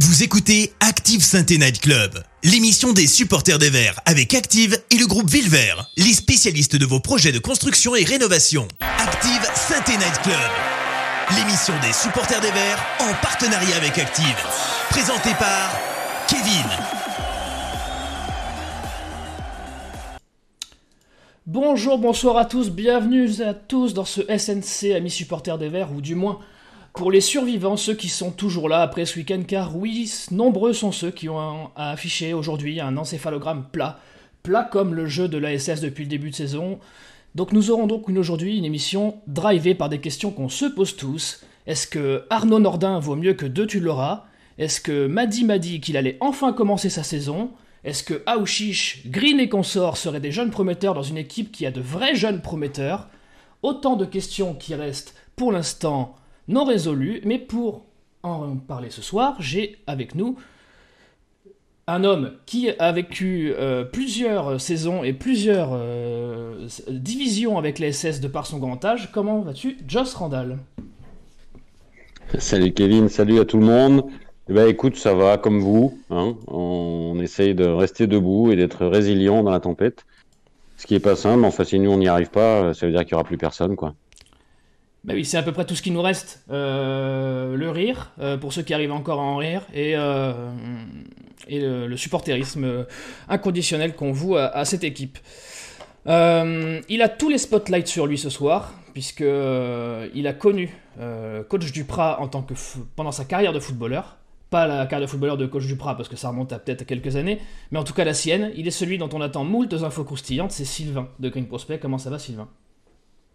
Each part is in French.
Vous écoutez Active Sainte Night Club, l'émission des supporters des Verts avec Active et le groupe Villevert, les spécialistes de vos projets de construction et rénovation. Active Sainte Night Club, l'émission des supporters des Verts en partenariat avec Active, présentée par Kevin. Bonjour, bonsoir à tous, bienvenue à tous dans ce SNC Amis supporters des Verts, ou du moins pour les survivants, ceux qui sont toujours là après ce week-end, car oui, nombreux sont ceux qui ont affiché aujourd'hui un encéphalogramme plat, plat comme le jeu de l'ASS depuis le début de saison. Donc nous aurons donc aujourd'hui une émission drivée par des questions qu'on se pose tous. Est-ce que Arnaud Nordin vaut mieux que deux tu Est-ce que Madi m'a dit qu'il allait enfin commencer sa saison? Est-ce que Aouchiche, Green et consorts seraient des jeunes prometteurs dans une équipe qui a de vrais jeunes prometteurs? Autant de questions qui restent pour l'instant non résolu, mais pour en parler ce soir, j'ai avec nous un homme qui a vécu euh, plusieurs saisons et plusieurs euh, divisions avec les SS de par son grand âge. Comment vas-tu, Joss Randall? Salut Kevin, salut à tout le monde. Eh ben, écoute, ça va comme vous. Hein. On essaye de rester debout et d'être résilient dans la tempête. Ce qui est pas simple, enfin si nous on n'y arrive pas, ça veut dire qu'il n'y aura plus personne. quoi. Bah oui, c'est à peu près tout ce qui nous reste. Euh, le rire, euh, pour ceux qui arrivent encore à en rire, et, euh, le, supporterisme inconditionnel qu'on voue à, cette équipe. il a tous les spotlights sur lui ce soir, puisque il a connu coach Duprat en tant que pendant sa carrière de footballeur. Pas la carrière de footballeur de coach Duprat, parce que ça remonte à peut-être quelques années, mais en tout cas la sienne. Il est celui dont on attend moult infos croustillantes, c'est Sylvain de Green Prospect. Comment ça va, Sylvain?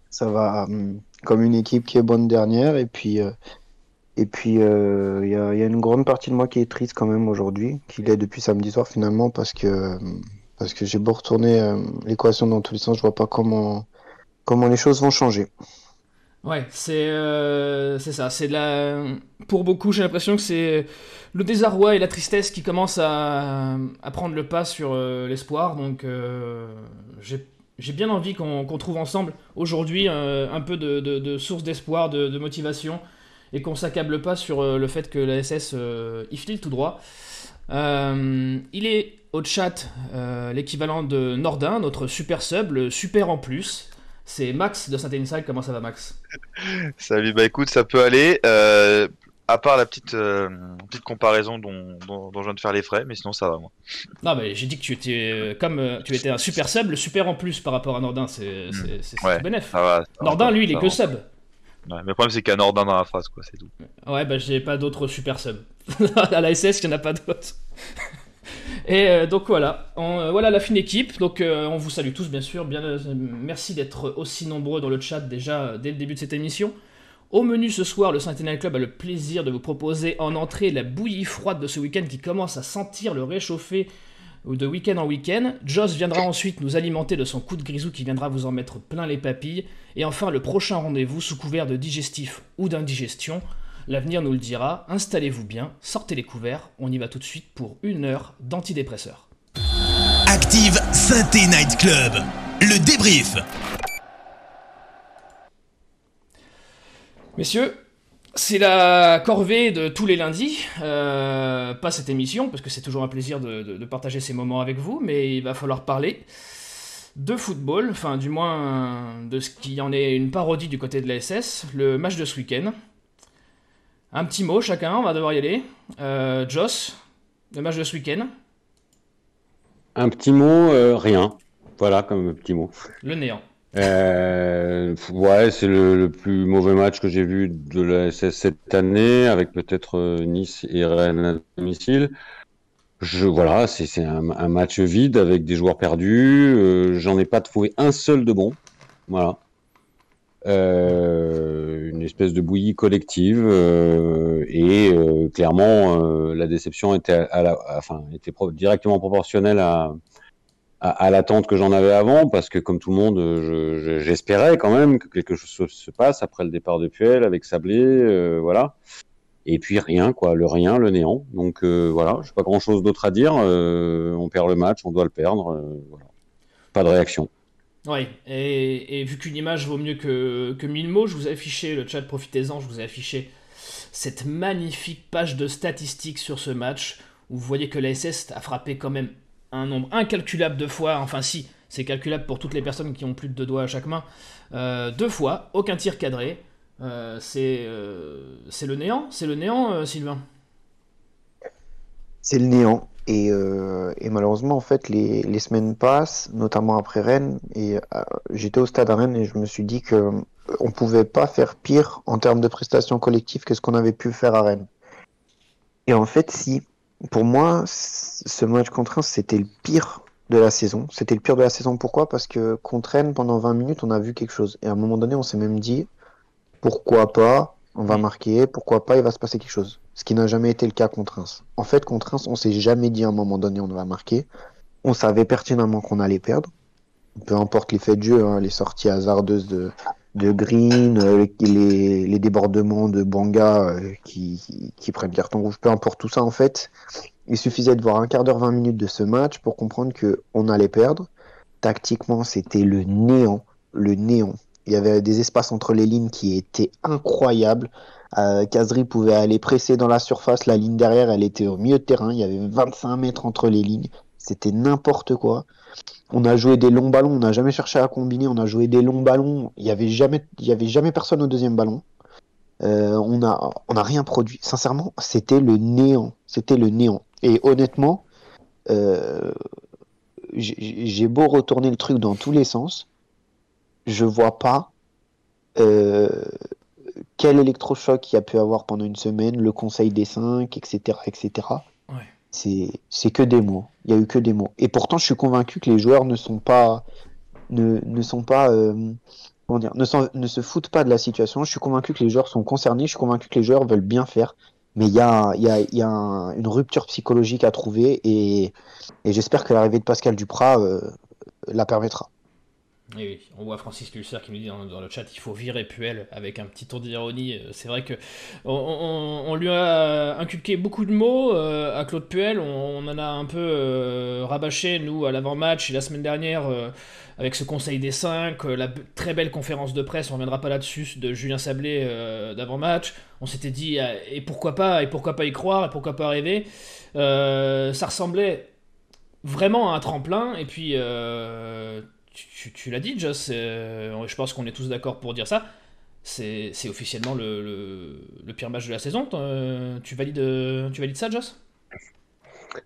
Ça va hum, comme une équipe qui est bonne dernière. Et puis, euh, et puis euh, il y, a, une grande partie de moi qui est triste quand même aujourd'hui, qu'il est depuis samedi soir finalement, parce que, parce que j'ai beau retourner euh, l'équation dans tous les sens, je vois pas comment, comment les choses vont changer. Ouais, c'est ça. C'est la... Pour beaucoup, j'ai l'impression que c'est le désarroi et la tristesse qui commencent à prendre le pas sur l'espoir. Donc, j'ai j'ai bien envie qu'on trouve ensemble aujourd'hui euh, un peu de, source d'espoir, de, motivation, et qu'on s'accable pas sur euh, le fait que la SS euh, y file tout droit. il est au chat l'équivalent de Nordin, notre super sub, le super en plus. C'est Max de Saint Inside, comment ça va Max? Salut, bah écoute, ça peut aller à part la petite, euh, petite comparaison dont, dont, je viens de faire les frais, mais sinon ça va moi. Non mais j'ai dit que tu étais euh, comme euh, tu étais un super sub, le super en plus par rapport à Nordin, c'est c'est ouais, bénéf. Nordin lui il est que sub. Ouais, mais le problème c'est qu'il y a Nordin dans la phrase quoi, c'est tout. Ouais bah j'ai pas d'autres super sub. à la SS il n'y en a pas d'autres. Et donc voilà, voilà la fine équipe. Donc on vous salue tous bien sûr. Bien, merci d'être aussi nombreux dans le chat déjà dès le début de cette émission. Au menu ce soir, le Sentinel Club a le plaisir de vous proposer en entrée la bouillie froide de ce week-end qui commence à sentir le réchauffer de week-end en week-end. Joss viendra ensuite nous alimenter de son coup de grisou qui viendra vous en mettre plein les papilles. Et enfin, le prochain rendez-vous sous couvert de digestif ou d'indigestion. L'avenir nous le dira. Installez-vous bien, sortez les couverts. On y va tout de suite pour une heure d'antidépresseurs. Active Synthé Night Club. Le débrief. Messieurs, c'est la corvée de tous les lundis, euh, pas cette émission, parce que c'est toujours un plaisir de, partager ces moments avec vous, mais il va falloir parler de football, enfin du moins de ce qui en est une parodie du côté de la SS, le match de ce week-end. Un petit mot chacun, on va devoir y aller. Euh, Joss, le match de ce week-end. Un petit mot, euh, rien. Voilà comme petit mot. Le néant. Euh, ouais, c'est le, plus mauvais match que j'ai vu de la SS cette année, avec peut-être euh, Nice et Rennes à domicile. Je, voilà, c'est un, un, match vide avec des joueurs perdus. Euh, J'en ai pas trouvé un seul de bon. Voilà. Euh, une espèce de bouillie collective euh, et euh, clairement la déception était, à la, enfin, était directement proportionnelle à, à, l'attente que j'en avais avant, parce que comme tout le monde, j'espérais quand même que quelque chose se passe après le départ de Puel avec Sablé, euh, voilà. Et puis rien, quoi, le rien, le néant. Donc euh, voilà, j'ai pas grand chose d'autre à dire. Euh, on perd le match, on doit le perdre. voilà. Pas de réaction. Oui, et, vu qu'une image vaut mieux que, que mille mots, je vous ai affiché le chat, profitez-en, je vous ai affiché cette magnifique page de statistiques sur ce match où vous voyez que la SS a frappé quand même un nombre incalculable de fois, enfin si, c'est calculable pour toutes les personnes qui ont plus de deux doigts à chaque main, euh, deux fois, aucun tir cadré. Euh, c'est euh, le néant, c'est le néant, Sylvain. C'est le néant. Et, et, malheureusement, en fait, les, les, semaines passent, notamment après Rennes. Et j'étais au stade à Rennes et je me suis dit que on pouvait pas faire pire en termes de prestations collectives que ce qu'on avait pu faire à Rennes. Et en fait, si, pour moi, ce match contre Reims, c'était le pire de la saison. C'était le pire de la saison. Pourquoi? Parce que contre Rennes, pendant 20 minutes, on a vu quelque chose. Et à un moment donné, on s'est même dit, pourquoi pas, on va marquer, pourquoi pas, il va se passer quelque chose. Ce qui n'a jamais été le cas contre Reims. En fait, contre Reims, on s'est jamais dit à un moment donné, on va marquer. On savait pertinemment qu'on allait perdre. Peu importe les faits de jeu, hein, les sorties hasardeuses de, de Green, euh, les, débordements de Banga euh, qui, qui, prennent carton rouge, peu importe tout ça en fait. Il suffisait de voir un quart d'heure, 20 minutes de ce match pour comprendre que on allait perdre. Tactiquement, c'était le néant, le néant. Il y avait des espaces entre les lignes qui étaient incroyables. Euh, Kazri pouvait aller presser dans la surface, la ligne derrière, elle était au milieu de terrain. Il y avait 25 mètres entre les lignes. C'était n'importe quoi. On a joué des longs ballons, on n'a jamais cherché à combiner, on a joué des longs ballons. Il y avait jamais, avait jamais personne au deuxième ballon. Euh, on a, on a rien produit. Sincèrement, c'était le néant. C'était le néant. Et honnêtement, euh, j'ai beau retourner le truc dans tous les sens, je vois pas euh, quel électrochoc il y a pu avoir pendant une semaine, le Conseil des cinq, etc., etc. C'est que des mots. Il y a eu que des mots. Et pourtant, je suis convaincu que les joueurs ne sont pas ne, ne sont pas euh, comment dire, ne, ne se foutent pas de la situation. Je suis convaincu que les joueurs sont concernés. Je suis convaincu que les joueurs veulent bien faire mais il y a, y a, y a une rupture psychologique à trouver et, et j'espère que l'arrivée de Pascal Duprat euh, la permettra. On voit Francis Pulser qui nous dit dans, le chat il faut virer Puel avec un petit tour d'ironie. Euh, c'est vrai que on, lui a inculqué beaucoup de mots euh, à Claude Puel. On, en a un peu rabâché nous à l'avant-match et la semaine dernière avec ce Conseil des 5, euh, la très belle conférence de presse, on reviendra pas là-dessus, de Julien Sablé euh, d'avant-match. On s'était dit, ah, et pourquoi pas, et pourquoi pas y croire, et pourquoi pas rêver. Euh, ça ressemblait vraiment à un tremplin, et puis, tu, l'as dit, Joss, je pense qu'on est tous d'accord pour dire ça. C'est officiellement le, pire match de la saison. Tu valides, tu valides ça, Joss?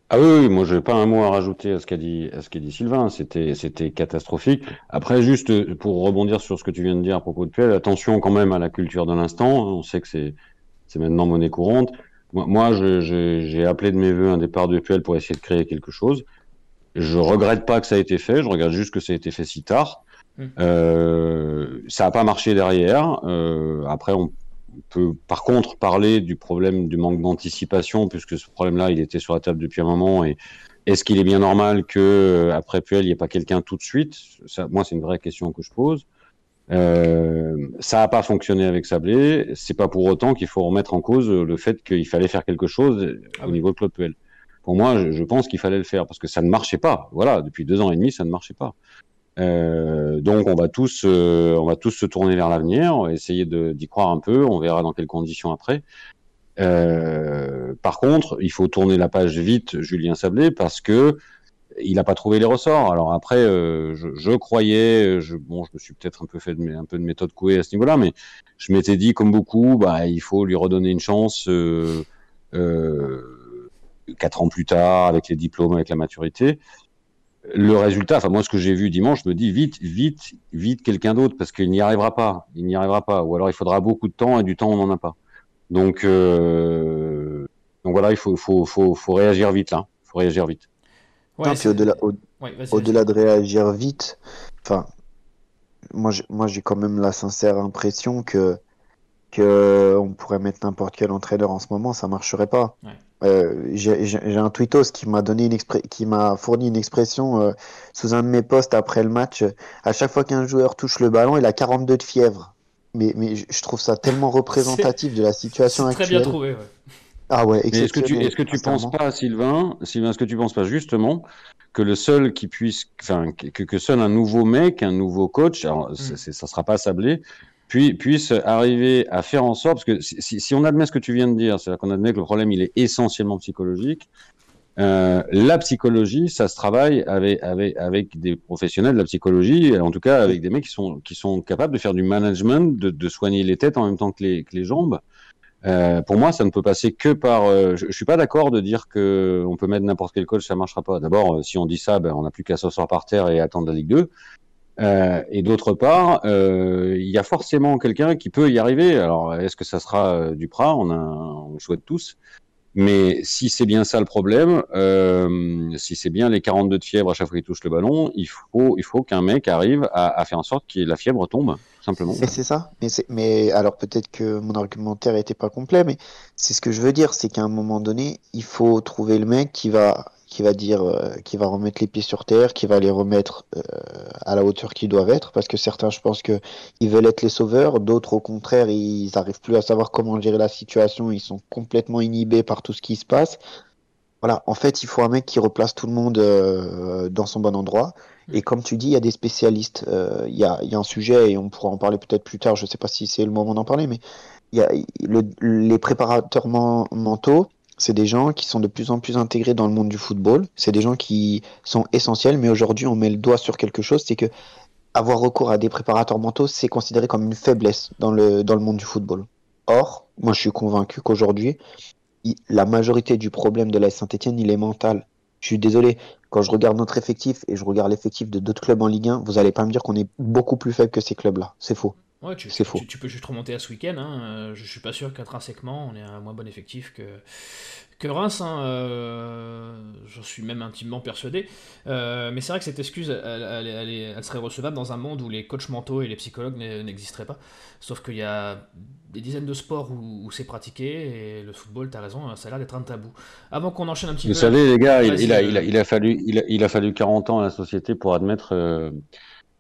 Ah oui, moi je n'ai pas un mot à rajouter à ce qu'a dit, Sylvain. C'était, catastrophique. Après, juste euh, pour rebondir sur ce que tu viens de dire à propos de Puel, attention quand même à la culture de l'instant. On sait que c'est, maintenant monnaie courante. Moi, j'ai appelé de mes voeux un départ de Puel pour essayer de créer quelque chose. Je regrette pas que ça ait été fait. Je regrette juste que ça ait été fait si tard. Mmh. Euh, ça n'a pas marché derrière. Euh, après, on, peut par contre parler du problème du manque d'anticipation, puisque ce problème-là, il était sur la table depuis un moment. Et est-ce qu'il est bien normal que euh, après Puel, il n'y ait pas quelqu'un tout de suite? Ça, Moi, c'est une vraie question que je pose. Euh, ça n'a pas fonctionné avec Sablé. C'est pas pour autant qu'il faut remettre en cause le fait qu'il fallait faire quelque chose au niveau de Claude Puel. Pour moi, je, je pense qu'il fallait le faire parce que ça ne marchait pas. Voilà, depuis deux ans et demi, ça ne marchait pas. Euh, donc on va tous, euh, on va tous se tourner vers l'avenir, essayer d'y croire un peu. On verra dans quelles conditions après. Euh, par contre, il faut tourner la page vite, Julien Sablé, parce que il n'a pas trouvé les ressorts. Alors après, euh, je, je, croyais, je, bon, je me suis peut-être un peu fait de, un peu de méthode couée à ce niveau-là, mais je m'étais dit, comme beaucoup, bah, il faut lui redonner une chance. Euh, quatre ans plus tard, avec les diplômes, avec la maturité le résultat, enfin moi ce que j'ai vu dimanche, je me dis vite, vite, vite quelqu'un d'autre parce qu'il n'y arrivera pas, il n'y arrivera pas, ou alors il faudra beaucoup de temps et du temps on n'en a pas. Donc, euh, donc voilà, il faut, faut, faut, faut réagir vite là, faut réagir vite. au-delà, au-delà de réagir vite, enfin, moi j'ai, moi j'ai quand même la sincère impression que que on pourrait mettre n'importe quel entraîneur en ce moment, ça marcherait pas. Ouais. Euh, j'ai un tweetos qui m'a donné une qui m'a fourni une expression euh, sous un de mes posts après le match. À chaque fois qu'un joueur touche le ballon, il a 42 de fièvre. Mais, mais je trouve ça tellement représentatif de la situation actuelle. Très bien trouvé. Ouais. Ah ouais. Est-ce que tu est-ce que tu penses pas, Sylvain, Sylvain, est-ce que tu penses pas justement que le seul qui puisse, enfin, que, que seul un nouveau mec, un nouveau coach, alors mm. ça sera pas sablé, puis, puisse arriver à faire en sorte, parce que si, on admet ce que tu viens de dire, c'est-à-dire qu'on admet que le problème il est essentiellement psychologique, euh, la psychologie, ça se travaille avec, avec, avec des professionnels de la psychologie, en tout cas avec des mecs qui sont, qui sont capables de faire du management, de, soigner les têtes en même temps que les, que les jambes. Euh, pour moi, ça ne peut passer que par. Euh, je, je, suis pas d'accord de dire que on peut mettre n'importe quel coach, ça marchera pas. D'abord, si on dit ça, ben, on n'a plus qu'à s'asseoir par terre et attendre la Ligue 2. Euh, et d'autre part, il y a forcément quelqu'un qui peut y arriver. Alors, est-ce que ça sera Duprat? On, a, on le souhaite tous. Mais si c'est bien ça le problème, euh, si c'est bien les 42 de fièvre à chaque fois qu'il touche le ballon, il faut, qu'un mec arrive à, faire en sorte que la fièvre tombe, simplement. C'est ça. Mais, mais alors peut-être que mon argumentaire n'était pas complet, mais c'est ce que je veux dire, c'est qu'à un moment donné, il faut trouver le mec qui va qui va dire, euh, qui va remettre les pieds sur terre, qui va les remettre euh, à la hauteur qu'ils doivent être, parce que certains, je pense que ils veulent être les sauveurs, d'autres, au contraire, ils n'arrivent plus à savoir comment gérer la situation, ils sont complètement inhibés par tout ce qui se passe. Voilà, en fait, il faut un mec qui replace tout le monde euh, dans son bon endroit. Et comme tu dis, il y a des spécialistes. Il, y a, y a un sujet, et on pourra en parler peut-être plus tard, je ne sais pas si c'est le moment d'en parler, mais il y a le, les préparateurs mentaux c'est des gens qui sont de plus en plus intégrés dans le monde du football. C'est des gens qui sont essentiels, mais aujourd'hui, on met le doigt sur quelque chose, c'est que avoir recours à des préparateurs mentaux, c'est considéré comme une faiblesse dans le, dans le monde du football. Or, moi, je suis convaincu qu'aujourd'hui, la majorité du problème de la Saint-Etienne, il est mental. Je suis désolé, quand je regarde notre effectif et je regarde l'effectif de d'autres clubs en Ligue 1, vous allez pas me dire qu'on est beaucoup plus faible que ces clubs-là. C'est faux. Ouais, tu, c'est faux. Tu, tu, peux juste remonter à ce week-end. Hein. Je suis pas sûr qu'intrinsèquement, on ait un moins bon effectif que, que Reims. Hein. Euh, J'en suis même intimement persuadé. Euh, mais c'est vrai que cette excuse, elle, elle, elle, elle, serait recevable dans un monde où les coachs mentaux et les psychologues n'existeraient pas. Sauf qu'il y a des dizaines de sports où, où c'est pratiqué et le football, tu as raison, ça a l'air d'être un tabou. Avant qu'on enchaîne un petit Vous peu. Vous savez, les gars, il, il, a, il, a, il, a, fallu, il, a, il a fallu 40 ans à la société pour admettre. Euh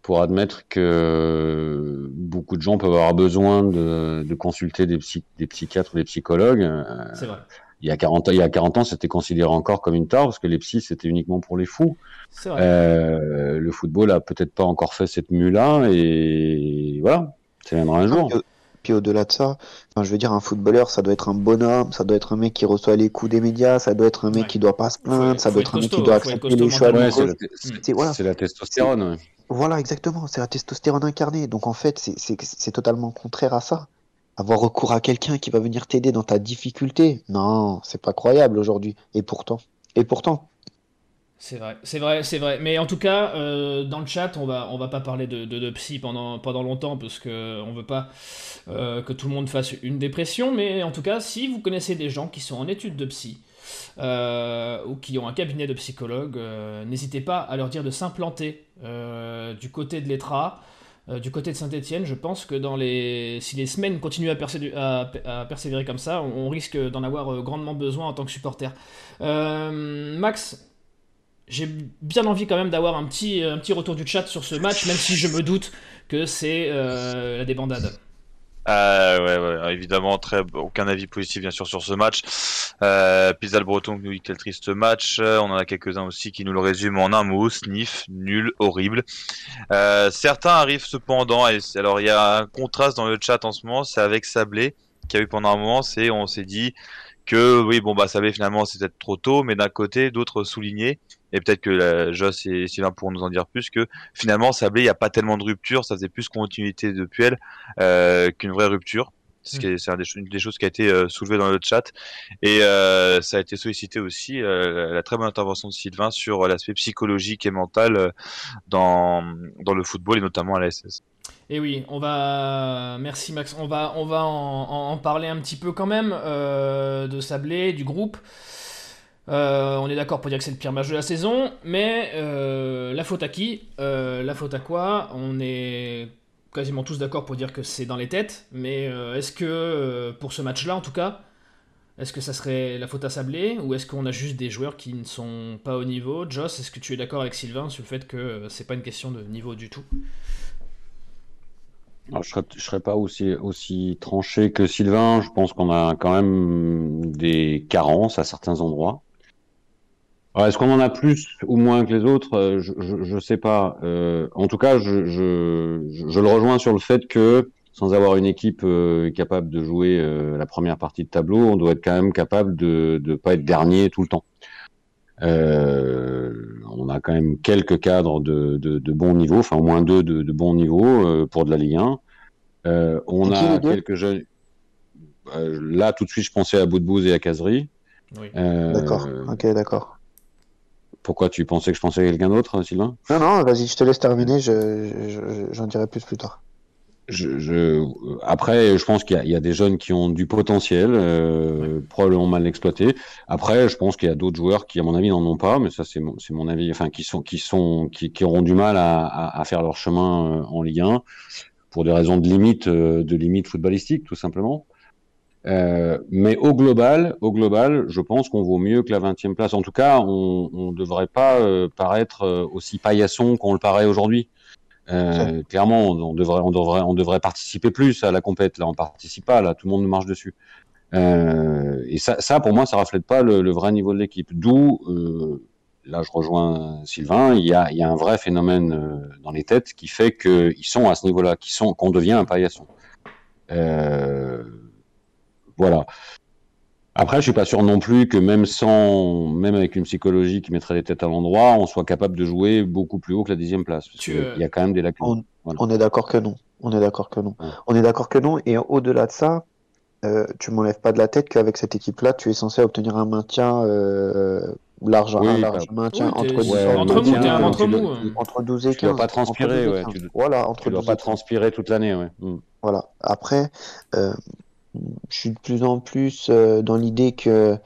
pour admettre que beaucoup de gens peuvent avoir besoin de, de consulter des, psy, des, psychiatres ou des psychologues. C'est vrai. Il y a 40 ans, il y a 40 ans, c'était considéré encore comme une tare parce que les psys c'était uniquement pour les fous. Vrai. Euh, le football a peut-être pas encore fait cette mue-là et voilà, ça viendra un jour. Puis au-delà de ça, enfin, je veux dire, un footballeur, ça doit être un bonhomme, ça doit être un mec qui reçoit les coups des médias, ça doit être un mec ouais. qui doit pas se plaindre, ça doit être un mec qui doit accepter les choix ouais, C'est voilà. la testostérone. Ouais. Voilà, exactement, c'est la testostérone incarnée. Donc en fait, c'est totalement contraire à ça. Avoir recours à quelqu'un qui va venir t'aider dans ta difficulté, non, c'est pas croyable aujourd'hui. Et pourtant, et pourtant. C'est vrai, c'est vrai, c'est vrai. Mais en tout cas, euh, dans le chat, on va, va pas parler de, de, psy pendant, pendant longtemps parce que on veut pas euh, que tout le monde fasse une dépression. Mais en tout cas, si vous connaissez des gens qui sont en études de psy, euh, ou qui ont un cabinet de psychologue, euh, n'hésitez pas à leur dire de s'implanter euh, du côté de l'ETRA, euh, du côté de Saint-Etienne. Je pense que si les semaines continuent à, persévérer, comme ça, on, risque d'en avoir grandement besoin en tant que supporter. Max, j'ai bien envie quand même d'avoir un petit retour du chat sur ce match, même si je me doute que c'est la débandade. Euh, ouais, évidemment, très, aucun avis positif bien sûr sur ce match. Euh, Pizza le Breton nous dit quel triste match. On en a quelques-uns aussi qui nous le résument en un mot sniff, nul, horrible. Euh, certains arrivent cependant, alors il y a un contraste dans le chat en ce moment, c'est avec Sablé qui a eu pendant un moment, c'est on s'est dit que oui, bon bah Sablé finalement c'est peut-être trop tôt, mais d'un côté d'autres soulignaient et peut-être que la, Joss et Sylvain pourront nous en dire plus que finalement Sablé il n'y a pas tellement de rupture, ça faisait plus continuité de Puel euh, qu'une vraie rupture. C'est une des choses qui a été euh, soulevée dans le chat et euh, ça a été sollicité aussi euh, la très bonne intervention de Sylvain sur l'aspect psychologique et mental euh, dans le football et notamment à la SS. Et oui, on va. Merci Max. On va, on va en, parler un petit peu quand même euh, de Sablé, du groupe. Euh, on est d'accord pour dire que c'est le pire match de la saison, mais euh, la faute à qui? Euh, La faute à quoi? On est quasiment tous d'accord pour dire que c'est dans les têtes, mais est-ce que pour ce match-là, en tout cas, est-ce que ça serait la faute à Sablé? Ou est-ce qu'on a juste des joueurs qui ne sont pas au niveau? Joss, est-ce que tu es d'accord avec Sylvain sur le fait que c'est pas une question de niveau du tout? Alors, je serais, je serais pas aussi tranché que Sylvain. Je pense qu'on a quand même des carences à certains endroits. Est-ce qu'on en a plus ou moins que les autres? Je ne sais pas. Euh, en tout cas, je, je, je, le rejoins sur le fait que sans avoir une équipe capable de jouer la première partie de tableau, on doit être quand même capable de ne pas être dernier tout le temps. on a quand même quelques cadres de, de, de bon niveau, enfin au moins deux de, de bon niveau pour de la Ligue 1. on a quelques jeunes. là, tout de suite, je pensais à Boudbouz et à Casery. Oui. d'accord. Ok, d'accord. Pourquoi tu pensais que je pensais à quelqu'un d'autre, Sylvain? Non, non, vas-y, je te laisse terminer, j'en dirai plus plus tard. Je, Après, je pense qu'il y, a des jeunes qui ont du potentiel, euh, probablement mal exploité. Après, je pense qu'il y a d'autres joueurs qui, à mon avis, n'en ont pas, mais ça, c'est mon, mon, avis. Enfin, qui sont, qui sont, qui, qui auront du mal à, à, faire leur chemin euh, en Ligue 1 pour des raisons de limite, euh, de limite footballistique, tout simplement. Euh, mais au global, au global, je pense qu'on vaut mieux que la 20e place. En tout cas, on ne devrait pas euh, paraître euh, aussi paillasson qu'on le paraît aujourd'hui. Euh, clairement, on devrait, on devrait, on devrait participer plus à la compète. Là, on participe pas. Là, tout le monde marche dessus. et ça, ça, pour moi, ça reflète pas le, le vrai niveau de l'équipe. D'où, là, je rejoins Sylvain. Il y a, il y a un vrai phénomène dans les têtes qui fait qu'ils sont à ce niveau-là, qu'on devient un paillasson. Euh, voilà. Après, je suis pas sûr non plus que même sans, même avec une psychologie qui mettrait les têtes à l'endroit, on soit capable de jouer beaucoup plus haut que la dixième place. Il y a quand même des lacunes. On, est d'accord que non. On est d'accord que non. On est d'accord que non. Et au-delà de ça, euh, tu m'enlèves pas de la tête qu'avec cette équipe-là, tu es censé obtenir un maintien euh, large, un large maintien entre, entre, 12 et 15. Tu dois pas transpirer, ouais, tu, voilà, entre tu dois pas transpirer toute l'année, ouais. Mm. Voilà. Après, euh, je suis de plus en plus euh, dans l'idée que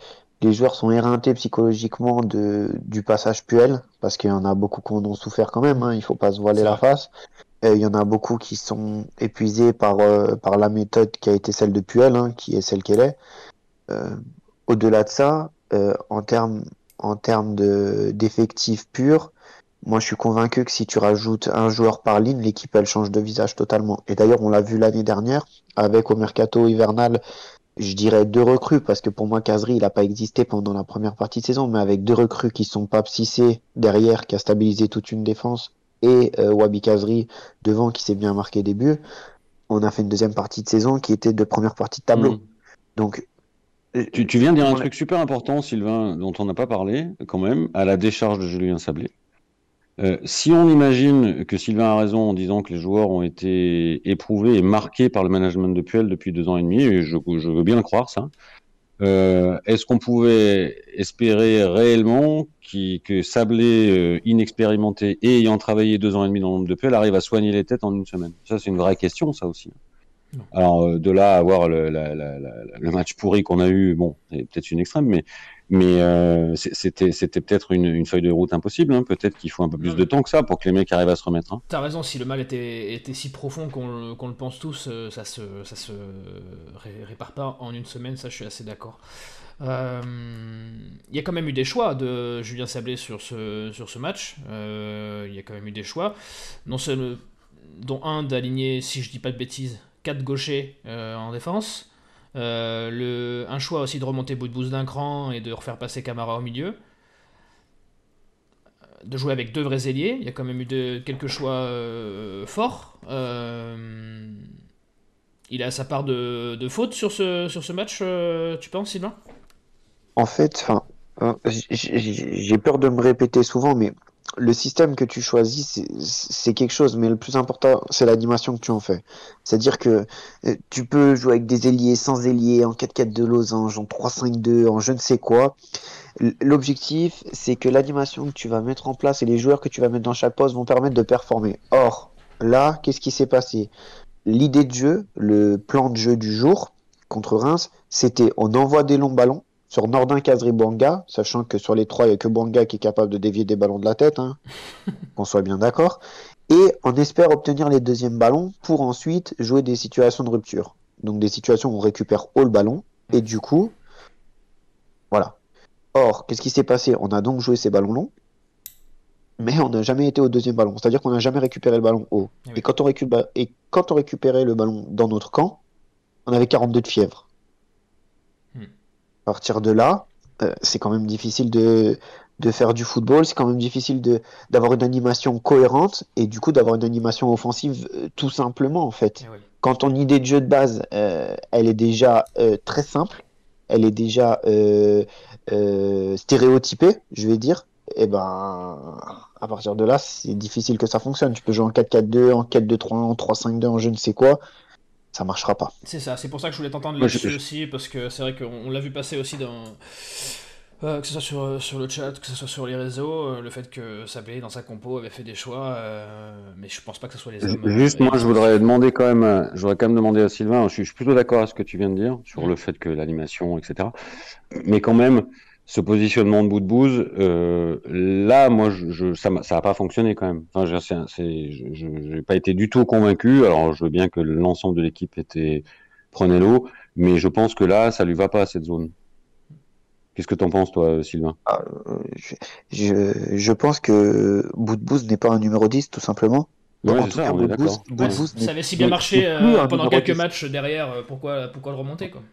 les joueurs sont éreintés psychologiquement de, du passage Puel, parce qu'il y en a beaucoup qui en ont souffert quand même, hein, il faut pas se voiler la face. Et il y en a beaucoup qui sont épuisés par, euh, par la méthode qui a été celle de Puel, hein, qui est celle qu'elle est. Euh, Au-delà de ça, euh, en termes en termes d'effectifs purs, moi, je suis convaincu que si tu rajoutes un joueur par ligne, l'équipe, elle change de visage totalement. Et d'ailleurs, on l'a vu l'année dernière, avec au mercato hivernal, je dirais deux recrues, parce que pour moi, Kazri, il n'a pas existé pendant la première partie de saison, mais avec deux recrues qui sont pas Cissé derrière, qui a stabilisé toute une défense, et euh, Wabi Kazri devant, qui s'est bien marqué des buts, on a fait une deuxième partie de saison qui était de première partie de tableau. Mm. Donc, tu, tu, viens de dire un truc super important, Sylvain, dont on n'a pas parlé, quand même, à la décharge de Julien Sablé. Euh, si on imagine que Sylvain a raison en disant que les joueurs ont été éprouvés et marqués par le management de Puel depuis deux ans et demi, et je, je veux bien le croire ça, euh, est-ce qu'on pouvait espérer réellement que Sablé, euh, inexpérimenté et ayant travaillé deux ans et demi dans l'ombre de Puel, arrive à soigner les têtes en une semaine? Ça, c'est une vraie question, ça aussi. Alors, de là à avoir le, la, la, le match pourri qu'on a eu, bon, c'est peut-être une extrême, mais mais euh, c'était c'était peut-être une, une, feuille de route impossible. Hein. Peut-être qu'il faut un peu plus de temps que ça pour que les mecs arrivent à se remettre. Hein. T'as raison. Si le mal était, était si profond qu'on le pense tous, euh, ça se ça se répare pas en une semaine. Ça, je suis assez d'accord. Il euh, y a quand même eu des choix de Julien Sablé sur ce sur ce match. Il y a quand même eu des choix, non dont un d'aligner, si je dis pas de bêtises, quatre gauchers en défense. Euh, le, un choix aussi de remonter bout de bouse d'un cran et de refaire passer Camara au milieu. Euh, de jouer avec deux vrais ailiers. Il y a quand même eu de, quelques choix euh, forts. il a sa part de, de faute sur ce, sur ce match, tu penses, Sylvain? En fait, j'ai peur de me répéter souvent, mais le système que tu choisis, c'est quelque chose, mais le plus important, c'est l'animation que tu en fais. C'est-à-dire que euh, tu peux jouer avec des ailiers, sans ailiers, en 4-4 de losange, en 3-5-2, en je ne sais quoi. L'objectif, c'est que l'animation que tu vas mettre en place et les joueurs que tu vas mettre dans chaque poste vont permettre de performer. Or, là, qu'est-ce qui s'est passé? L'idée de jeu, le plan de jeu du jour contre Reims, c'était on envoie des longs ballons, sur Nordin, Kazri, Bouanga, sachant que sur les trois, il n'y a que Bouanga qui est capable de dévier des ballons de la tête, hein, qu'on soit bien d'accord. Et on espère obtenir les deuxièmes ballons pour ensuite jouer des situations de rupture. Donc des situations où on récupère haut le ballon, et du coup, voilà. Or, qu'est-ce qui s'est passé? On a donc joué ces ballons longs, mais on n'a jamais été au deuxième ballon. C'est-à-dire qu'on n'a jamais récupéré le ballon haut. Eh et, quand on et quand on récupérait le ballon dans notre camp, on avait 42 de fièvre partir de là, euh, c'est quand même difficile de, de faire du football, c'est quand même difficile de d'avoir une animation cohérente et du coup d'avoir une animation offensive euh, tout simplement en fait. Eh quand ton idée de jeu de base, euh, elle est déjà euh, très simple, elle est déjà stéréotypée, je vais dire, et ben à partir de là, c'est difficile que ça fonctionne. Tu peux jouer en 4-4-2, en 4-2-3, en 3-5-2, en je ne sais quoi, ça marchera pas. C'est ça, c'est pour ça que je voulais t'entendre là-dessus aussi, parce que c'est vrai qu'on on l'a vu passer aussi dans. euh, que ce soit sur, sur le chat, que ce soit sur les réseaux, euh, le fait que Sablé dans sa compo avait fait des choix, euh, mais je pense pas que ce soit les hommes. Juste, euh, moi, je voudrais demander quand même, euh, je voudrais quand même demander à Sylvain, je suis, je suis plutôt d'accord avec ce que tu viens de dire sur Mm. le fait que l'animation, etc. Mais quand même, ce positionnement de bout de bouse, euh, là, moi, je, je- ça m'a- ça n'a pas fonctionné quand même. Enfin, je j'ai pas été du tout convaincu. Alors, je veux bien que l'ensemble de l'équipe était prenait l'eau, mais je pense que là, ça lui va pas à cette zone. Qu'est-ce que t'en penses, toi, Sylvain? Euh, je, je, je pense que Boudbouz n'est pas un numéro 10, tout simplement. Ouais, en c'est tout ça, cas, on est Boudbouz- d'accord. Ouais, ça avait si bien marché euh, pendant quelques 10. matchs derrière, euh, pourquoi, pourquoi le remonter quoi?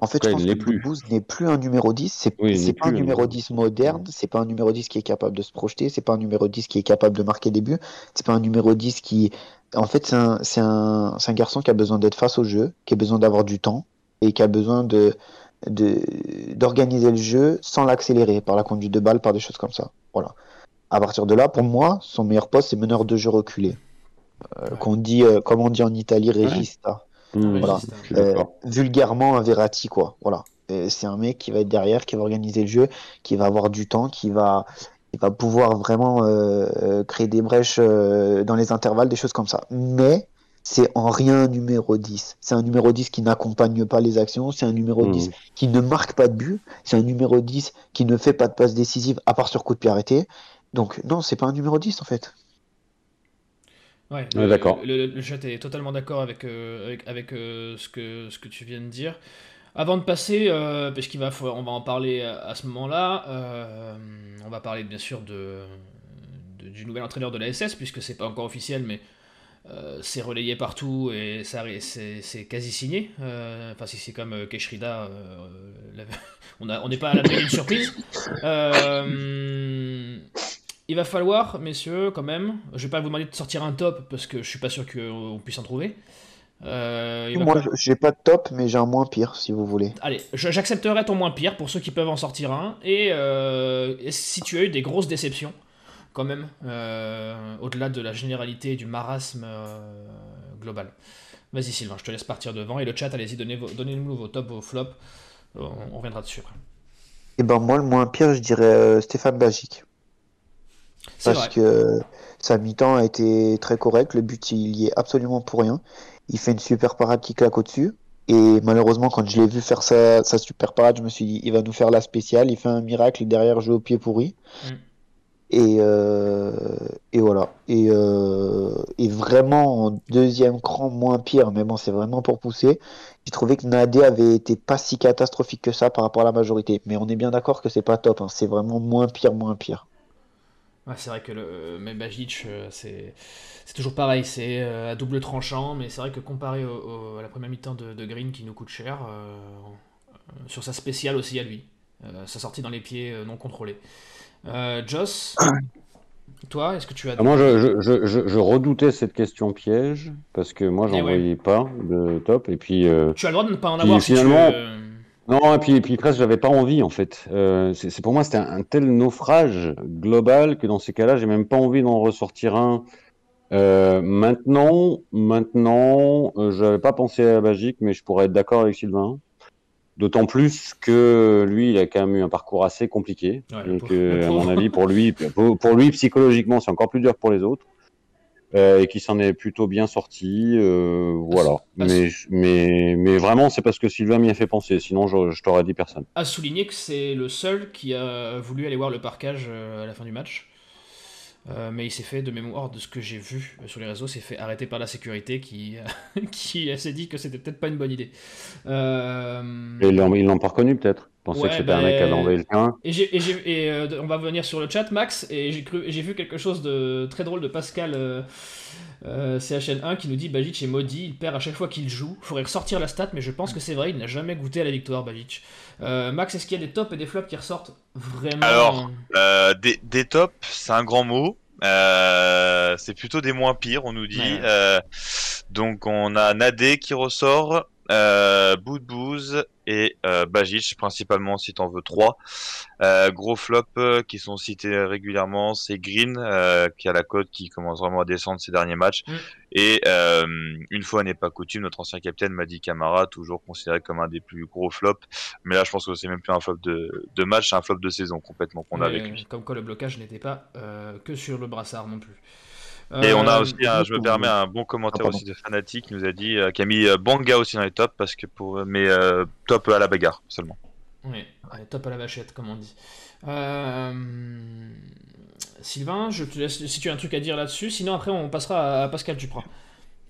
En fait, Ouais, je pense que plus. N'est plus un numéro 10. C'est Oui, pas un plus un numéro numéro 10 moderne. C'est pas un numéro 10 qui est capable de se projeter. C'est pas un numéro 10 qui est capable de marquer des buts. C'est pas un numéro 10 qui. En fait, c'est un, un, un garçon qui a besoin d'être face au jeu, qui a besoin d'avoir du temps et qui a besoin de de d'organiser le jeu sans l'accélérer par la conduite de balle, par des choses comme ça. Voilà. À partir de là, pour moi, son meilleur poste, c'est meneur de jeu reculé. Euh, Ouais. qu'on dit, euh, comme on dit en Italie, regista. Voilà. suis Euh, vulgairement un Verratti quoi. Voilà. C'est un mec qui va être derrière qui va organiser le jeu qui va avoir du temps qui va qui va pouvoir vraiment euh, euh, créer des brèches euh, dans les intervalles des choses comme ça. Mais c'est en rien un numéro 10 c'est un numéro 10 qui n'accompagne pas les actions. C'est un numéro Hmm. 10 qui ne marque pas de but. C'est un numéro 10 qui ne fait pas de passe décisive à part sur coup de pied arrêté. Donc non c'est pas un numéro 10 en fait Ouais, Ouais, le- d'accord. Le, le chat est totalement d'accord avec, euh, avec, avec, euh, ce, que, ce que tu viens de dire. Avant de passer, euh, parce qu'on va, on va en parler à, à ce moment-là, euh, on va parler bien sûr de, de- du nouvel entraîneur de la SS, puisque c'est pas encore officiel, mais c'est relayé partout et ça, c'est, c'est quasi signé. Enfin, si c'est comme Keshrida, on a- on n'est pas à la d'une surprise. Il va falloir, messieurs, quand même. Je vais pas vous demander de sortir un top parce que je suis pas sûr qu'on puisse en trouver. Euh, va moi je- j'ai pas de top mais j'ai un moins pire si vous voulez Allez, j'accepterai ton moins pire pour ceux qui peuvent en sortir un. Et, euh, et si tu as eu des grosses déceptions, quand même, euh, au-delà de la généralité et du marasme global. Vas-y Sylvain, je te laisse partir devant. Et le chat, allez-y, donnez vos- donnez-nous vos tops, vos flops. On, on reviendra dessus. après. et ben moi le moins pire je dirais Stéphane Bagic parce vrai. que sa mi-temps a été très correct. Le but, il y est absolument pour rien. Il fait une super parade qui claque au-dessus. Et malheureusement, quand je l'ai vu faire sa, sa super parade, je me suis dit, il va nous faire la spéciale. Il fait un miracle et derrière, joue au pied pourri. Mm. Et, euh, et voilà. Et, euh, et vraiment, en deuxième cran, moins pire. Mais bon, c'est vraiment pour pousser. J'ai trouvé que Nadé avait été pas si catastrophique que ça par rapport à la majorité. Mais on est bien d'accord que c'est pas top. hein. C'est vraiment moins pire, moins pire. Ouais, c'est vrai que le mais Bajic, euh, c'est c'est toujours pareil, c'est euh, à double tranchant, mais c'est vrai que comparé au- au- à la première mi-temps de, de Green qui nous coûte cher, euh, euh, sur sa spéciale aussi à lui, euh, sa sortie dans les pieds euh, non contrôlée. Euh, Joss, toi, est-ce que tu as Ah, Moi, je, je, je, je- je redoutais cette question piège parce que moi, Eh j'en ouais. voyais pas de top. Et puis, euh, tu as le droit de ne pas en avoir si finalement- tu veux. euh, non, et puis, et puis presque, j'avais pas envie en fait. Euh, c'est pour moi, c'était un, un tel naufrage global que dans ces cas-là, j'ai même pas envie d'en ressortir un. Euh, maintenant, maintenant, euh, j'avais pas pensé à Bagic, mais je pourrais être d'accord avec Sylvain. D'autant plus que lui, il a quand même eu un parcours assez compliqué Ouais, et que, à mon avis, pour lui, pour, pour lui psychologiquement, c'est encore plus dur que pour les autres. Euh, et qui s'en est plutôt bien sorti, euh, voilà. Mais, mais, mais vraiment, c'est parce que Sylvain m'y a fait penser. Sinon, je, je t'aurais dit personne. à souligner que c'est le seul qui a voulu aller voir le parcage euh, à la fin du match. Euh, mais il s'est fait, de mémoire de ce que j'ai vu sur les réseaux, s'est fait arrêter par la sécurité qui, qui s'est dit que c'était peut-être pas une bonne idée. Et ils l'ont pas reconnu, peut-être. Ils pensaient Ouais, que c'était bah, un mec qui avait envoyé le terrain. Et, j'ai, et, j'ai- et, euh, on va venir sur le chat, Max, et j'ai, cru, et j'ai vu quelque chose de très drôle de Pascal euh, euh, CHN1 qui nous dit Bajic est maudit, il perd à chaque fois qu'il joue. Faudrait ressortir la stat, mais je pense que c'est vrai, il n'a jamais goûté à la victoire, Bajic. Euh, Max, est-ce qu'il y a des tops et des flops qui ressortent vraiment? Alors, Euh, des, des tops, c'est un grand mot. Euh, c'est plutôt des moins pires, on nous dit. Ouais. Euh, Donc on a Nadé qui ressort, euh, Boudbouz et euh, Bajic principalement si t'en veux trois. Euh, gros flop euh, qui sont cités régulièrement, c'est Green euh, qui a la cote qui commence vraiment à descendre ces derniers matchs. Mm. Et euh, une fois n'est pas coutume, notre ancien capitaine Madi Camara, toujours considéré comme un des plus gros flops. Mais là je pense que c'est même plus un flop de, de match, c'est un flop de saison complètement qu'on a avec lui. Comme quoi le blocage n'était pas euh, que sur le brassard non plus. Et on a Euh, aussi, un- je me permets, un bon commentaire Ah, aussi de Fanatic qui nous a dit, euh, qui a mis euh, Banga aussi dans les tops, parce que pour, mais euh, top à la bagarre seulement. Oui, ouais, top à la vachette, comme on dit. Euh, Sylvain, je te laisse si tu as un truc à dire là-dessus. Sinon, après, on passera à Pascal Duprat.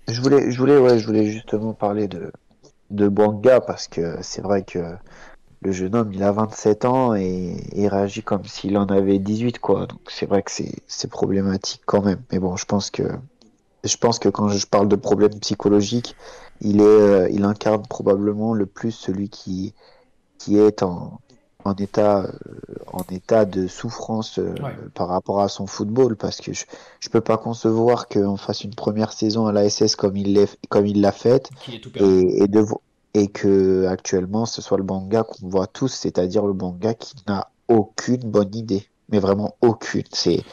Je voulais, je voulais, ouais, je voulais justement parler de, de Bouanga parce que c'est vrai que le jeune homme, il a 27 ans et il réagit comme s'il en avait 18, quoi. Donc c'est vrai que c'est, problématique quand même. Mais bon, je pense que, je pense que quand je parle de problème psychologique, il est, euh, il incarne probablement le plus celui qui, qui est en, en état, euh, en état de souffrance euh, Ouais. par rapport à son football parce que je, je peux pas concevoir qu'on fasse une première saison à la SS comme il comme il l'a faite et, et, de, et que actuellement ce soit le Banga qu'on voit tous, c'est-à-dire le Banga qui n'a aucune bonne idée. Mais vraiment aucune. C'est,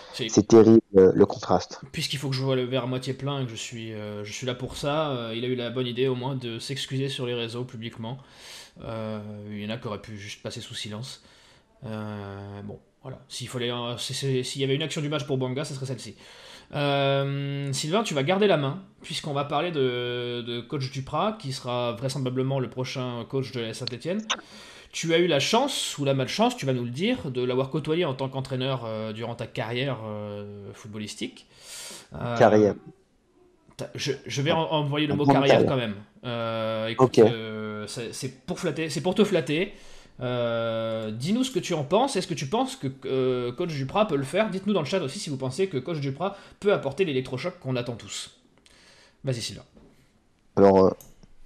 terrible euh, le contraste. Puisqu'il faut que je vois le verre à moitié plein et que je suis, euh, je suis là pour ça, euh, il a eu la bonne idée au moins de s'excuser sur les réseaux publiquement. Euh, il y en a qui auraient pu juste passer sous silence. Bon, voilà. S'il fallait, s'il y avait une action du match pour Banga, ce serait celle-ci. Euh, Sylvain, tu vas garder la main, puisqu'on va parler de, de coach Duprat, qui sera vraisemblablement le prochain coach de la Saint-Etienne. Tu as eu la chance, ou la malchance, tu vas nous le dire, de l'avoir côtoyé en tant qu'entraîneur euh, durant ta carrière euh, footballistique. Carrière. Je, je vais en- envoyer le En mot carrière carrière. quand même. Écoute, Ok. c'est pour flatter, pour te flatter. Euh, Dis-nous ce que tu en penses. Est-ce que tu penses que euh, Coach Duprat peut le faire? Dites-nous dans le chat aussi si vous pensez que Coach Duprat peut apporter l'électrochoc qu'on attend tous. Vas-y Sylvain. Alors, euh,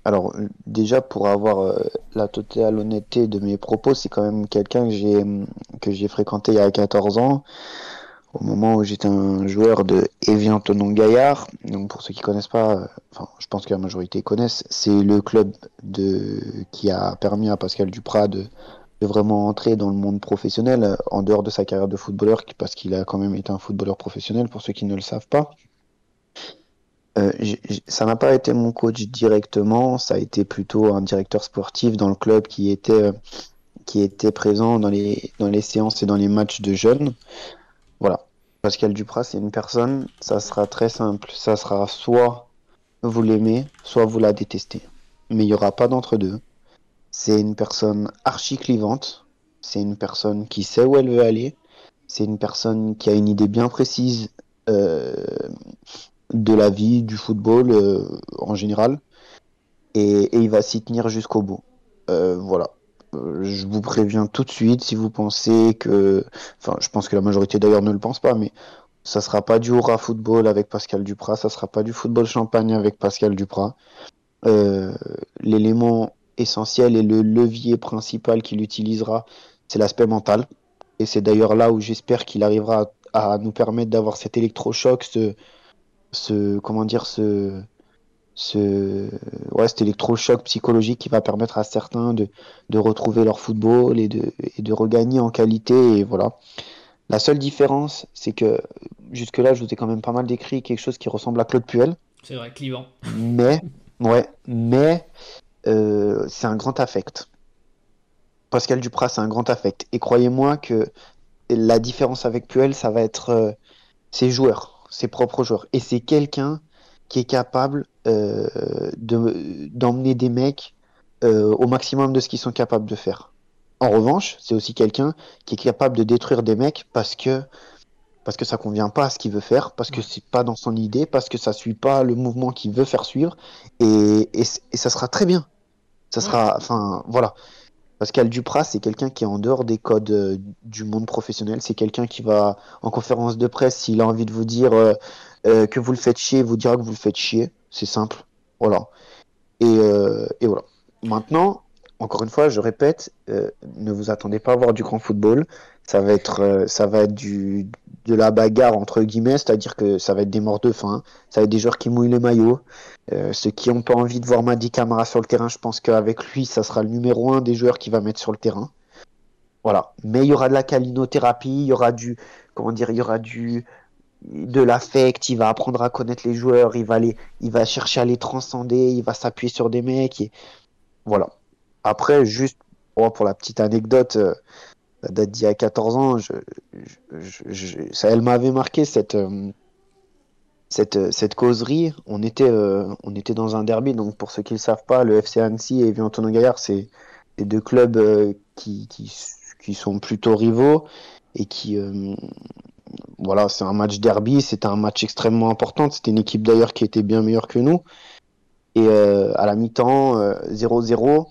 alors déjà pour avoir la totale honnêteté de mes propos, c'est quand même quelqu'un que j'ai fréquenté il y a 14 ans, au moment où j'étais un joueur de Evian Tonon Gaillard. Donc pour ceux qui connaissent pas, euh, enfin je pense que la majorité connaissent, c'est le club de qui a permis à Pascal Duprat de vraiment entrer dans le monde professionnel euh, en dehors de sa carrière de footballeur, parce qu'il a quand même été un footballeur professionnel, pour ceux qui ne le savent pas. Euh, ça n'a pas été mon coach directement, ça a été plutôt un directeur sportif dans le club qui était, qui était présent dans les, dans les séances et dans les matchs de jeunes. Pascal Duprat, c'est une personne, ça sera très simple. Ça sera soit vous l'aimez, soit vous la détestez. Mais il n'y aura pas d'entre-deux. C'est une personne archi clivante. C'est une personne qui sait où elle veut aller. C'est une personne qui a une idée bien précise euh, de la vie, du football euh, en général. Et, et il va s'y tenir jusqu'au bout. Euh, voilà. Euh, je vous préviens tout de suite si vous pensez que. Enfin, je pense que la majorité d'ailleurs ne le pense pas, mais ça sera pas du hurrah football avec Pascal Duprat, ça sera pas du football champagne avec Pascal Duprat. Euh, L'élément essentiel et le levier principal qu'il utilisera, c'est l'aspect mental. Et c'est d'ailleurs là où j'espère qu'il arrivera à, à nous permettre d'avoir cet électrochoc, ce, ce comment dire, ce, ce, ouais, cet électrochoc psychologique qui va permettre à certains de, de retrouver leur football et de, et de regagner en qualité. Et voilà. La seule différence, c'est que jusque-là, je vous ai quand même pas mal décrit quelque chose qui ressemble à Claude Puel. C'est vrai, clivant. Mais, ouais, mais euh, c'est un grand affect. Pascal Duprat, c'est un grand affect. Et croyez-moi que la différence avec Puel, ça va être euh, ses joueurs, ses propres joueurs. Et c'est quelqu'un qui est capable euh, de, d'emmener des mecs euh, au maximum de ce qu'ils sont capables de faire. En revanche, c'est aussi quelqu'un qui est capable de détruire des mecs parce que parce que ça convient pas à ce qu'il veut faire, parce que c'est pas dans son idée, parce que ça suit pas le mouvement qu'il veut faire suivre, et, et, ça sera très bien. Ça sera, enfin, voilà. Pascal Duprat, c'est quelqu'un qui est en dehors des codes euh, du monde professionnel. C'est quelqu'un qui va en conférence de presse, s'il a envie de vous dire euh, euh, que vous le faites chier, vous dira que vous le faites chier. C'est simple. Voilà. Et, euh, voilà. Maintenant, encore une fois, je répète, euh, ne vous attendez pas à voir du grand football. Ça va être, du, de la bagarre entre guillemets, c'est-à-dire que ça va être des morts de faim, ça va être des joueurs qui mouillent le maillot. Euh, ceux qui n'ont pas envie de voir Madi Camara sur le terrain, je pense qu'avec lui, ça sera le numéro un des joueurs qui va mettre sur le terrain. Voilà. Mais il y aura de la calinothérapie, il y aura du, comment dire, il y aura du, de l'affect, il va apprendre à connaître les joueurs, il va les, il va chercher à les transcender, il va s'appuyer sur des mecs et voilà. Après, juste pour la petite anecdote, euh, ça date d'il y a 14 ans, ça, elle m'avait marqué cette, euh, cette, cette causerie. On était, euh, on était dans un derby, donc pour ceux qui ne le savent pas, le FC Annecy et Vieux Gaillard, c'est deux clubs qui, qui, qui, sont plutôt rivaux et qui, voilà, c'est un match derby, c'était un match extrêmement important. C'était une équipe d'ailleurs qui était bien meilleure que nous. Et euh, à la mi-temps, 0-0, euh,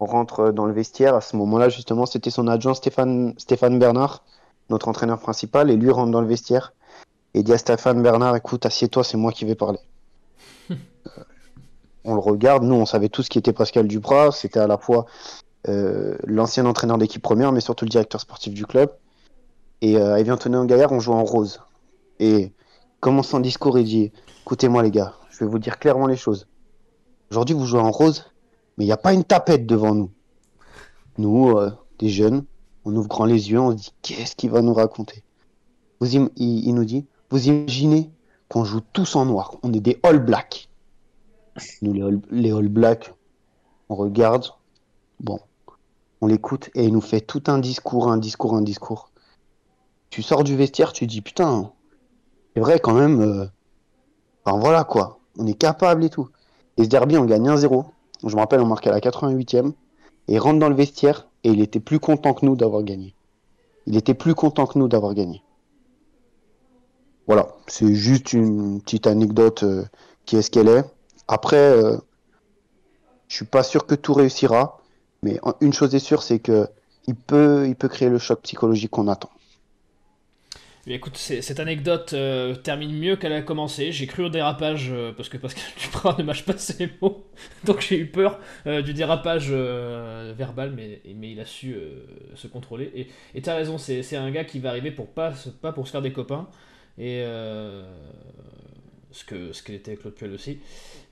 on rentre dans le vestiaire. À ce moment-là, justement, c'était son adjoint Stéphane, Stéphane Bernard, notre entraîneur principal, et lui rentre dans le vestiaire et dit à Stéphane Bernard Écoute, assieds-toi, c'est moi qui vais parler. Euh, on le regarde, nous, on savait tout ce qui était Pascal Duprat. C'était à la fois l'ancien entraîneur d'équipe première, mais surtout le directeur sportif du club. Et euh, Evian Antonio Gaillard, on joue en rose. Et commence son discours, il dit Écoutez-moi, les gars, je vais vous dire clairement les choses. Aujourd'hui, vous jouez en rose, mais il n'y a pas une tapette devant nous. Nous, euh, des jeunes, on ouvre grand les yeux, on se dit Qu'est-ce qu'il va nous raconter? Il, nous dit Vous imaginez qu'on joue tous en noir, on est des All Blacks. Nous, les All, les Blacks, on regarde, bon, on l'écoute et il nous fait tout un discours, un discours, un discours tu sors du vestiaire, tu dis putain, c'est vrai quand même. Euh, voilà quoi, on est capable et tout. Et ce derby, on gagne 1-0. Je me rappelle, on marque à la 88e. Et il rentre dans le vestiaire et il était plus content que nous d'avoir gagné. Il était plus content que nous d'avoir gagné. Voilà, c'est juste une petite anecdote euh, qui est ce qu'elle est. Après, euh, je suis pas sûr que tout réussira, mais une chose est sûre, c'est que il peut, il peut créer le choc psychologique qu'on attend. Écoute, cette anecdote euh, termine mieux qu'elle a commencé. J'ai cru au dérapage euh, parce que Pascal Duprat ne mâche pas ses mots, donc j'ai eu peur euh, du dérapage verbal, mais, mais il a su se contrôler. Et tu as raison, c'est un gars qui va arriver pour pas, pour se faire des copains, et ce ce qu'était Claude Puel aussi.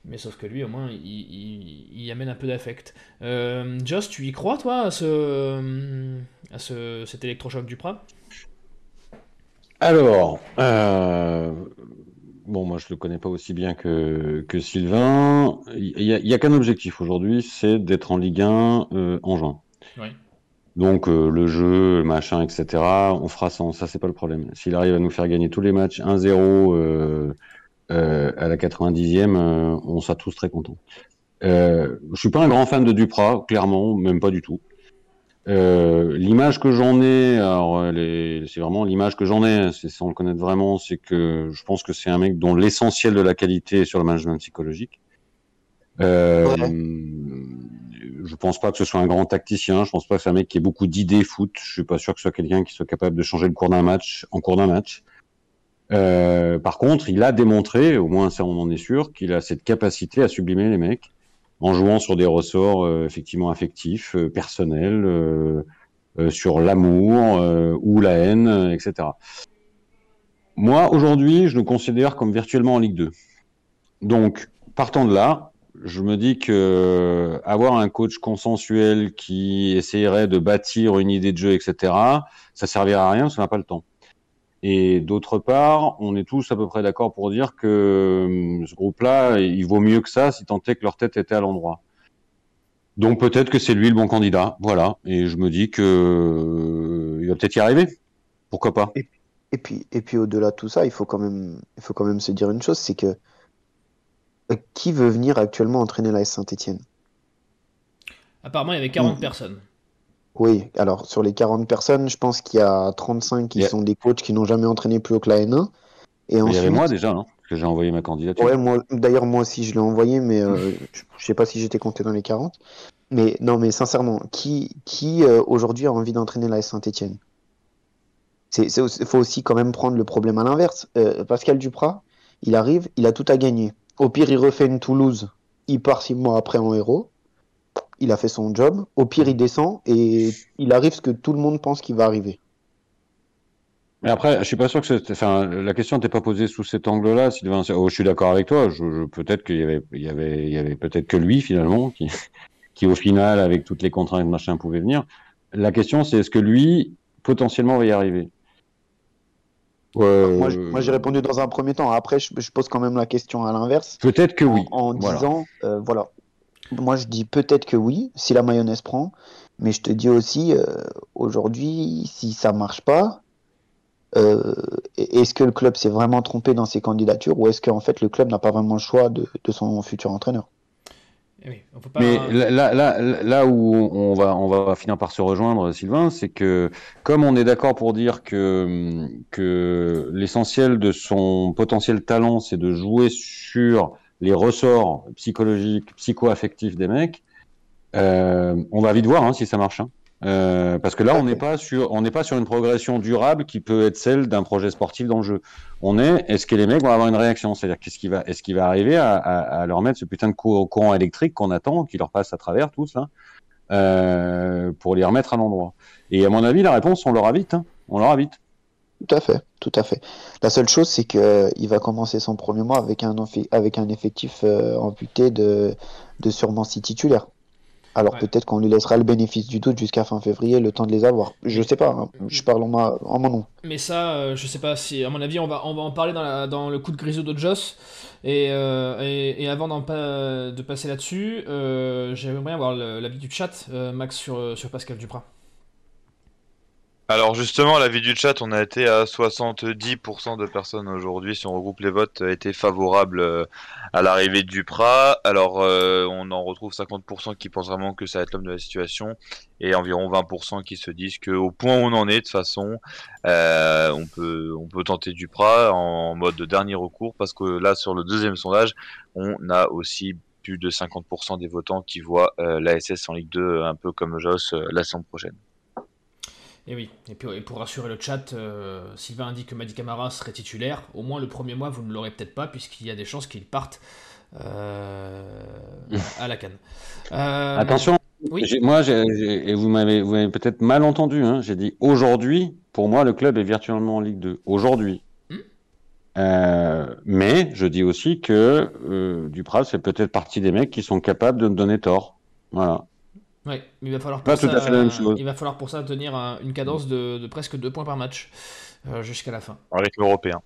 Mais sauf que lui, au moins, il, il, amène un peu d'affect. Joss, tu y crois, toi, à, ce, à ce, cet électrochoc du Prat alors, euh, bon, moi je le connais pas aussi bien que, que Sylvain. Il y a, qu'un objectif aujourd'hui, c'est d'être en Ligue 1 euh, en juin. Donc euh, le jeu, machin, etc. On fera sans, ça c'est pas le problème. S'il arrive à nous faire gagner tous les matchs 1-0 à la 90e, on sera tous très contents. je suis pas un grand fan de Duprat, clairement, même pas du tout. Euh, l'image que j'en ai, alors c'est vraiment l'image que j'en ai, c'est sans le connaître vraiment, c'est que je pense que c'est un mec dont l'essentiel de la qualité est sur le management psychologique. Euh, Je pense pas que ce soit un grand tacticien, je pense pas que c'est un mec qui ait beaucoup d'idées foot, je suis pas sûr que ce soit quelqu'un qui soit capable de changer le cours d'un match en cours d'un match. Euh, par contre, il a démontré, au moins ça on en est sûr, qu'il a cette capacité à sublimer les mecs en jouant sur des ressorts euh, effectivement affectifs, euh, personnels, euh, sur l'amour ou la haine, etc. Moi, aujourd'hui, je le considère comme virtuellement en Ligue 2. Donc, partant de là, je me dis que avoir un coach consensuel qui essayerait de bâtir une idée de jeu, etc., ça servira à rien parce qu'on n'a pas le temps. Et d'autre part, on est tous à peu près d'accord pour dire que hum, ce groupe-là, il vaut mieux que ça si tant est que leur tête était à l'endroit. Donc peut-être que c'est lui le bon candidat, voilà. Et je me dis que il va peut-être y arriver. Pourquoi pas et, puis, et puis au-delà de tout ça, il faut quand même, il faut quand même se dire une chose, c'est que euh, qui veut venir actuellement entraîner la Saint-Etienne? Apparemment, il y avait 40 personnes. Oui, alors sur les 40 personnes, je pense qu'il y a 35 qui sont des coachs qui n'ont jamais entraîné plus haut que la N1. Et il y avait moi déjà, non que j'ai envoyé ma candidature. Ouais, moi, d'ailleurs, moi aussi, je l'ai envoyé, mais euh, je, ne sais pas si j'étais compté dans les 40. Mais non, mais sincèrement, qui, qui euh, aujourd'hui a envie d'entraîner la Saint-Etienne? Il faut aussi quand même prendre le problème à l'inverse. Euh, Pascal Duprat, il arrive, il a tout à gagner. Au pire, il refait une Toulouse, il part six mois après en héros il a fait son job. Au pire, il descend et il arrive ce que tout le monde pense qu'il va arriver. Mais après, je suis pas sûr que c'était, enfin, la question n'était pas posée sous cet angle-là. Sylvain, oh, je suis d'accord avec toi. Je, je peut-être qu'il y avait, il y avait, il y avait peut-être que lui finalement qui, qui au final, avec toutes les contraintes machin, pouvait venir. La question, c'est est-ce que lui potentiellement va y arriver? Euh... Moi, moi j'ai répondu dans un premier temps. Après, je, je, pose quand même la question à l'inverse. Peut-être que oui. En, en voilà. disant, euh, voilà. Moi, je dis peut-être que oui, si la mayonnaise prend. Mais je te dis aussi, euh, aujourd'hui, si ça marche pas, euh, est-ce que le club s'est vraiment trompé dans ses candidatures ou est-ce qu'en fait le club n'a pas vraiment le choix de, de son futur entraîneur? Eh oui, pas... Mais là, là, là, où on va, on va finir par se rejoindre, Sylvain, c'est que comme on est d'accord pour dire que, que l'essentiel de son potentiel talent, c'est de jouer sur les ressorts psychologiques, psycho-affectifs des mecs, euh, on va vite voir hein, si ça marche. Hein. Euh, parce que là, on n'est pas sur, pas sur une progression durable qui peut être celle d'un projet sportif dans le jeu. On est, est-ce que les mecs vont avoir une réaction? C'est-à-dire, qu'est-ce qui va, est-ce qu'il va arriver à, leur mettre ce putain de courant électrique qu'on attend, qui leur passe à travers tous là, euh, pour les remettre à l'endroit? Et à mon avis, la réponse, on l'aura vite. Hein. On l'aura vite. Tout à fait, tout à fait. La seule chose, c'est que il va commencer son premier mois avec un, avec un effectif euh, amputé de, de sûrement six titulaires. Alors ouais. peut-être qu'on lui laissera le bénéfice du doute jusqu'à fin février, le temps de les avoir. Je sais pas, hein. je parle en, ma, en, mon nom. Mais ça, euh, je sais pas si, à mon avis, on va, on va en parler dans, la, dans le coup de grisou de Joss. Et, euh, et, et, avant de passer là-dessus, euh, j'aimerais avoir l'avis du chat, euh, Max, sur, sur Pascal Duprat. Alors justement, l'avis du chat, on a été à 70% de personnes aujourd'hui, si on regroupe les votes, étaient favorables à l'arrivée de Duprat. Alors euh, on en retrouve 50% qui pensent vraiment que ça va être l'homme de la situation et environ 20% qui se disent que au point où on en est, de toute façon, euh, on peut on peut tenter Duprat en mode de dernier recours parce que là sur le deuxième sondage, on a aussi plus de 50% des votants qui voient euh, l'ASS en Ligue 2 un peu comme Joss euh, la saison prochaine. Et oui, et, puis, et pour rassurer le chat, euh, Sylvain indique que Madi Camara serait titulaire. Au moins le premier mois, vous ne l'aurez peut-être pas, puisqu'il y a des chances qu'il parte euh, à la canne. Euh, Attention, oui. moi, j ai, j ai, et vous m'avez peut-être mal entendu, hein, j'ai dit aujourd'hui, pour moi, le club est virtuellement en Ligue 2. Aujourd'hui. Hmm mais je dis aussi que Duprat fait peut-être partie des mecs qui sont capables de me donner tort. Voilà. Oui, mais il va falloir pour, ça, il va falloir pour ça tenir un, une cadence de, de, presque 2 points par match euh, jusqu'à la fin. Avec l'européen.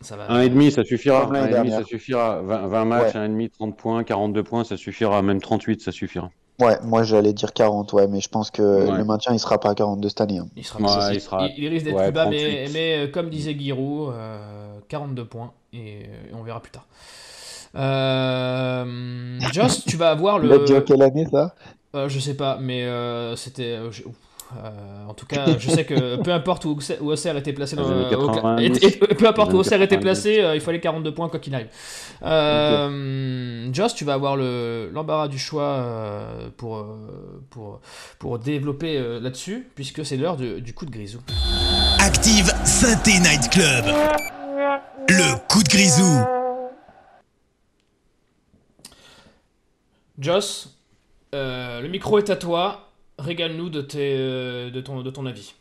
Ça va, un et demi, ça suffira. Un et demi, ça suffira. 20, 20 matchs, ouais. un et demi, 30 points, 42 points, ça suffira. Même 38, ça suffira. Ouais, moi j'allais dire 40, ouais, mais je pense que ouais. le maintien il sera pas à 42 cette année. Hein. Il, sera, ouais, il, sera... il, il, risque d'être plus bas, mais, mais, euh, comme disait Giroud, euh, 42 points et, et on verra plus tard. Euh, Joss, tu vas avoir le. Il a quelle année ça euh, Je sais pas, mais euh, c'était. Euh, en tout cas, je sais que peu importe où, où Auxerre était placé dans le, au, et, et, peu importe où Auxerre était placé, il fallait 42 points quoi qu'il arrive. Euh, Joss, tu vas avoir l'embarras du choix pour, pour, pour développer là-dessus, puisque c'est l'heure du coup de grisou. Active Synthé Night Club. Le coup de grisou. Joss, euh, le micro est à toi. Régale-nous de, tes, de, ton, avis.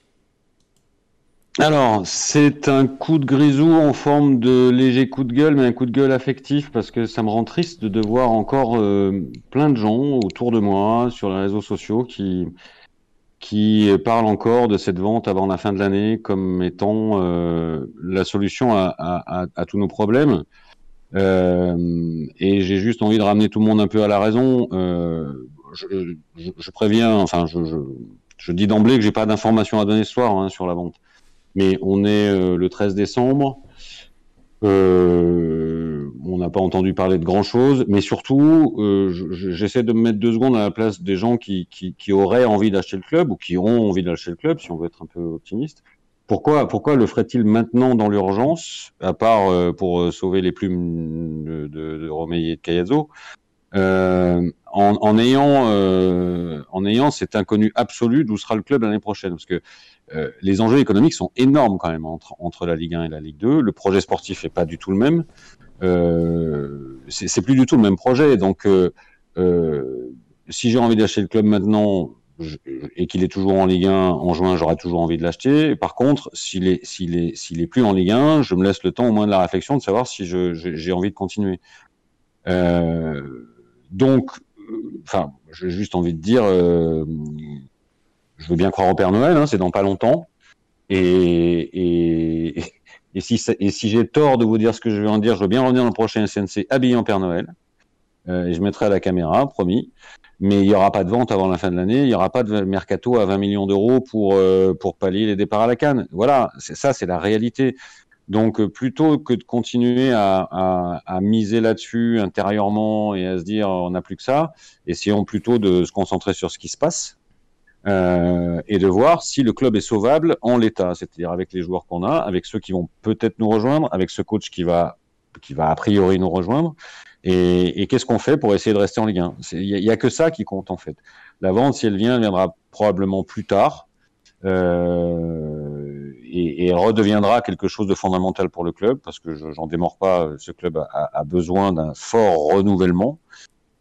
Alors, c'est un coup de grisou en forme de léger coup de gueule, mais un coup de gueule affectif parce que ça me rend triste de voir encore euh, plein de gens autour de moi sur les réseaux sociaux qui, parlent encore de cette vente avant la fin de l'année comme étant euh, la solution à, tous nos problèmes. Euh, et j'ai juste envie de ramener tout le monde un peu à la raison. Euh, je, préviens, enfin, je, dis d'emblée que j'ai pas d'informations à donner ce soir hein, sur la vente. Mais on est euh, le 13 décembre. On n'a pas entendu parler de grand chose, mais surtout, j'essaie de me mettre deux secondes à la place des gens qui, qui, qui auraient envie d'acheter le club ou qui auront envie d'acheter le club, si on veut être un peu optimiste. Pourquoi, pourquoi le ferait-il maintenant dans l'urgence, à part euh, pour euh, sauver les plumes de, de, de et de Cayazzo, euh, en, en, ayant, euh, en ayant cet inconnu absolu d'où sera le club l'année prochaine? Parce que euh, les enjeux économiques sont énormes quand même entre, entre la Ligue 1 et la Ligue 2. Le projet sportif est pas du tout le même. c'est plus du tout le même projet. Donc, si j'ai envie d'acheter le club maintenant, et qu'il est toujours en Ligue 1 en juin, j'aurais toujours envie de l'acheter. Par contre, s'il est, s'il est, s'il est plus en Ligue 1, je me laisse le temps au moins de la réflexion de savoir si j'ai envie de continuer. Euh, donc, euh, enfin, j'ai juste envie de dire, euh, je veux bien croire au Père Noël, hein, c'est dans pas longtemps. Et, et, et si, et si j'ai tort de vous dire ce que je vais en dire, je veux bien revenir dans le prochain SNC habillé en Père Noël. Et je mettrai à la caméra, promis mais il n'y aura pas de vente avant la fin de l'année, il n'y aura pas de mercato à 20 millions d'euros pour, euh, pour pallier les départs à la canne. Voilà, ça, c'est la réalité. Donc euh, plutôt que de continuer à, à, à miser là-dessus intérieurement et à se dire on n'a plus que ça, essayons plutôt de se concentrer sur ce qui se passe euh, et de voir si le club est sauvable en l'état, c'est-à-dire avec les joueurs qu'on a, avec ceux qui vont peut-être nous rejoindre, avec ce coach qui va qui va a priori nous rejoindre, et, qu'est-ce qu'on fait pour essayer de rester en Ligue 1 Il n'y a, que ça qui compte en fait. La vente, si elle vient, elle viendra probablement plus tard. Euh, et, redeviendra quelque chose de fondamental pour le club, parce que j'en démords pas, ce club a, a besoin d'un fort renouvellement.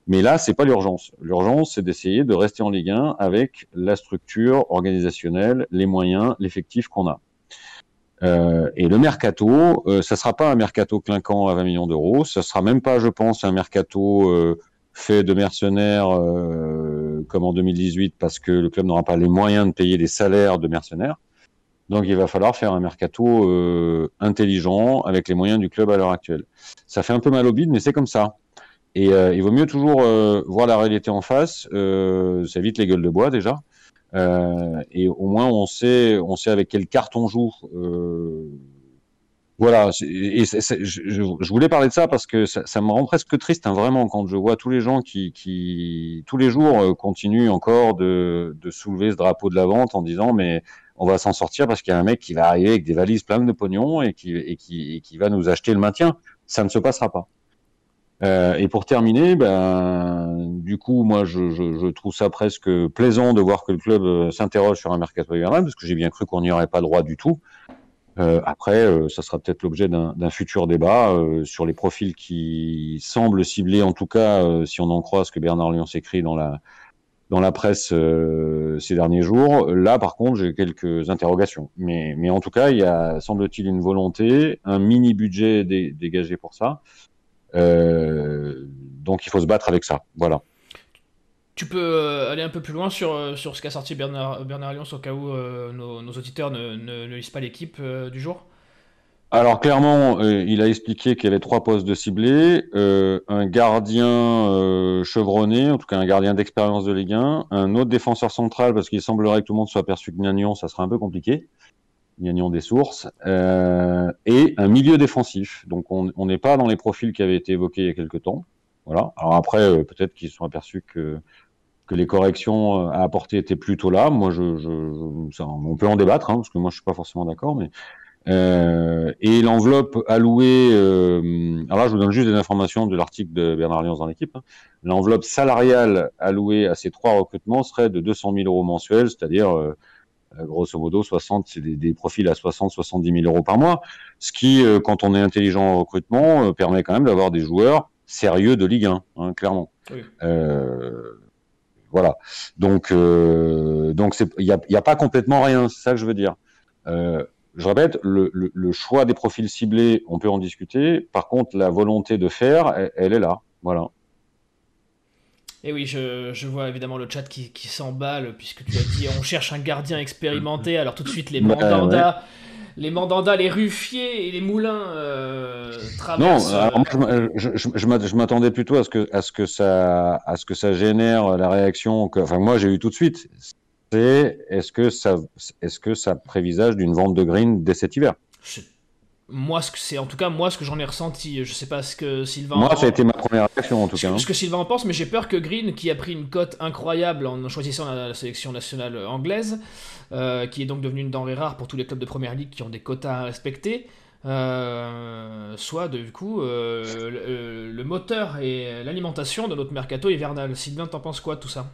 Mais là, c'est pas l'urgence. L'urgence, c'est d'essayer de rester en Ligue 1 avec la structure organisationnelle, les moyens, l'effectif qu'on a. Euh, et le mercato, euh, ça sera pas un mercato clinquant à 20 millions d'euros, ça sera même pas, je pense, un mercato euh, fait de mercenaires euh, comme en 2018 parce que le club n'aura pas les moyens de payer des salaires de mercenaires. Donc il va falloir faire un mercato intelligent avec les moyens du club à l'heure actuelle. Ça fait un peu mal au bide, mais c'est comme ça. Et il vaut mieux toujours voir la réalité en face. ça évite les gueules de bois déjà. Euh, et au moins on sait, on sait avec quelle carte on joue. Euh, voilà, et c je, je, voulais parler de ça parce que ça, ça me rend presque triste, hein, vraiment, quand je vois tous les gens qui, qui tous les jours, euh, continuent encore de, de, soulever ce drapeau de la vente en disant mais on va s'en sortir parce qu'il y a un mec qui va arriver avec des valises pleines de pognon et qui, et qui, et qui va nous acheter le maintien. Ça ne se passera pas. Euh, et pour terminer, ben, du coup, moi, je, je, je, trouve ça presque plaisant de voir que le club euh, s'interroge sur un mercato hivernal, parce que j'ai bien cru qu'on n'y aurait pas droit du tout. Euh, après, euh, ça sera peut-être l'objet d'un futur débat euh, sur les profils qui semblent cibler, en tout cas, si on en croit ce que Bernard Lyon s'écrit dans la dans la presse ces derniers jours. Là, par contre, j'ai quelques interrogations. Mais, mais en tout cas, il y a, semble-t-il, une volonté, un mini budget dé, dégagé pour ça. Euh, donc il faut se battre avec ça. Voilà. Tu peux euh, aller un peu plus loin sur, euh, sur ce qu'a sorti Bernard, Bernard Lyons au cas où euh, nos, nos, auditeurs ne, ne, ne lisent pas l'équipe euh, du jour? Alors clairement, euh, il a expliqué qu'il y avait trois postes de ciblés, un gardien chevronné, en tout cas un gardien d'expérience de Ligue 1, un autre défenseur central parce qu'il semblerait que tout le monde soit perçu que Nagnon, ça serait un peu compliqué. Gagnon des sources, euh, et un milieu défensif. Donc on n'est pas dans les profils qui avaient été évoqués il y a quelques temps. Voilà. Alors après, euh, peut-être qu'ils se sont aperçus que que les corrections euh, à apporter étaient plutôt là. Moi, je, je, ça, on peut en débattre, hein, parce que moi, je suis pas forcément d'accord, mais euh, et l'enveloppe allouée, euh, alors là je vous donne juste des informations de l'article de Bernard Lyons dans l'équipe, hein. l'enveloppe salariale allouée à ces trois recrutements serait de 200 000 euros mensuels, c'est-à-dire euh, grosso modo 60, c'est des, des, profils à 60, 70 000 euros par mois, ce qui, euh, quand on est intelligent en recrutement, euh, permet quand même d'avoir des joueurs sérieux de Ligue 1, hein, clairement. Oui. voilà. Donc, donc il n'y a, a, pas complètement rien, c'est ça que je veux dire. je répète, le, le, le, choix des profils ciblés, on peut en discuter. Par contre, la volonté de faire, elle, elle est là. Voilà. Et oui, je, je, vois évidemment le chat qui, qui s'emballe, puisque tu as dit on cherche un gardien expérimenté, alors tout de suite les mandandas, ouais. les mandandas, les ruffiers et les moulins euh, traversent. Non, alors moi, je, je, je m'attendais plutôt à ce, que, à, ce que ça, à ce que ça génère la réaction que. Enfin, moi j'ai eu tout de suite. C'est est-ce que, ça, est -ce que ça prévisage d'une vente de green dès cet hiver? Moi ce que c'est en tout cas moi ce que j'en ai ressenti je sais pas ce que Sylvain moi ça a été ma première réaction en tout ce, cas hein. ce que Sylvain en pense mais j'ai peur que Green qui a pris une cote incroyable en choisissant la, la sélection nationale anglaise euh, qui est donc devenue une denrée rare pour tous les clubs de première ligue qui ont des quotas à respecter euh, soit du coup euh, le, le, moteur et l'alimentation de notre mercato hivernal Sylvain t'en penses quoi tout ça?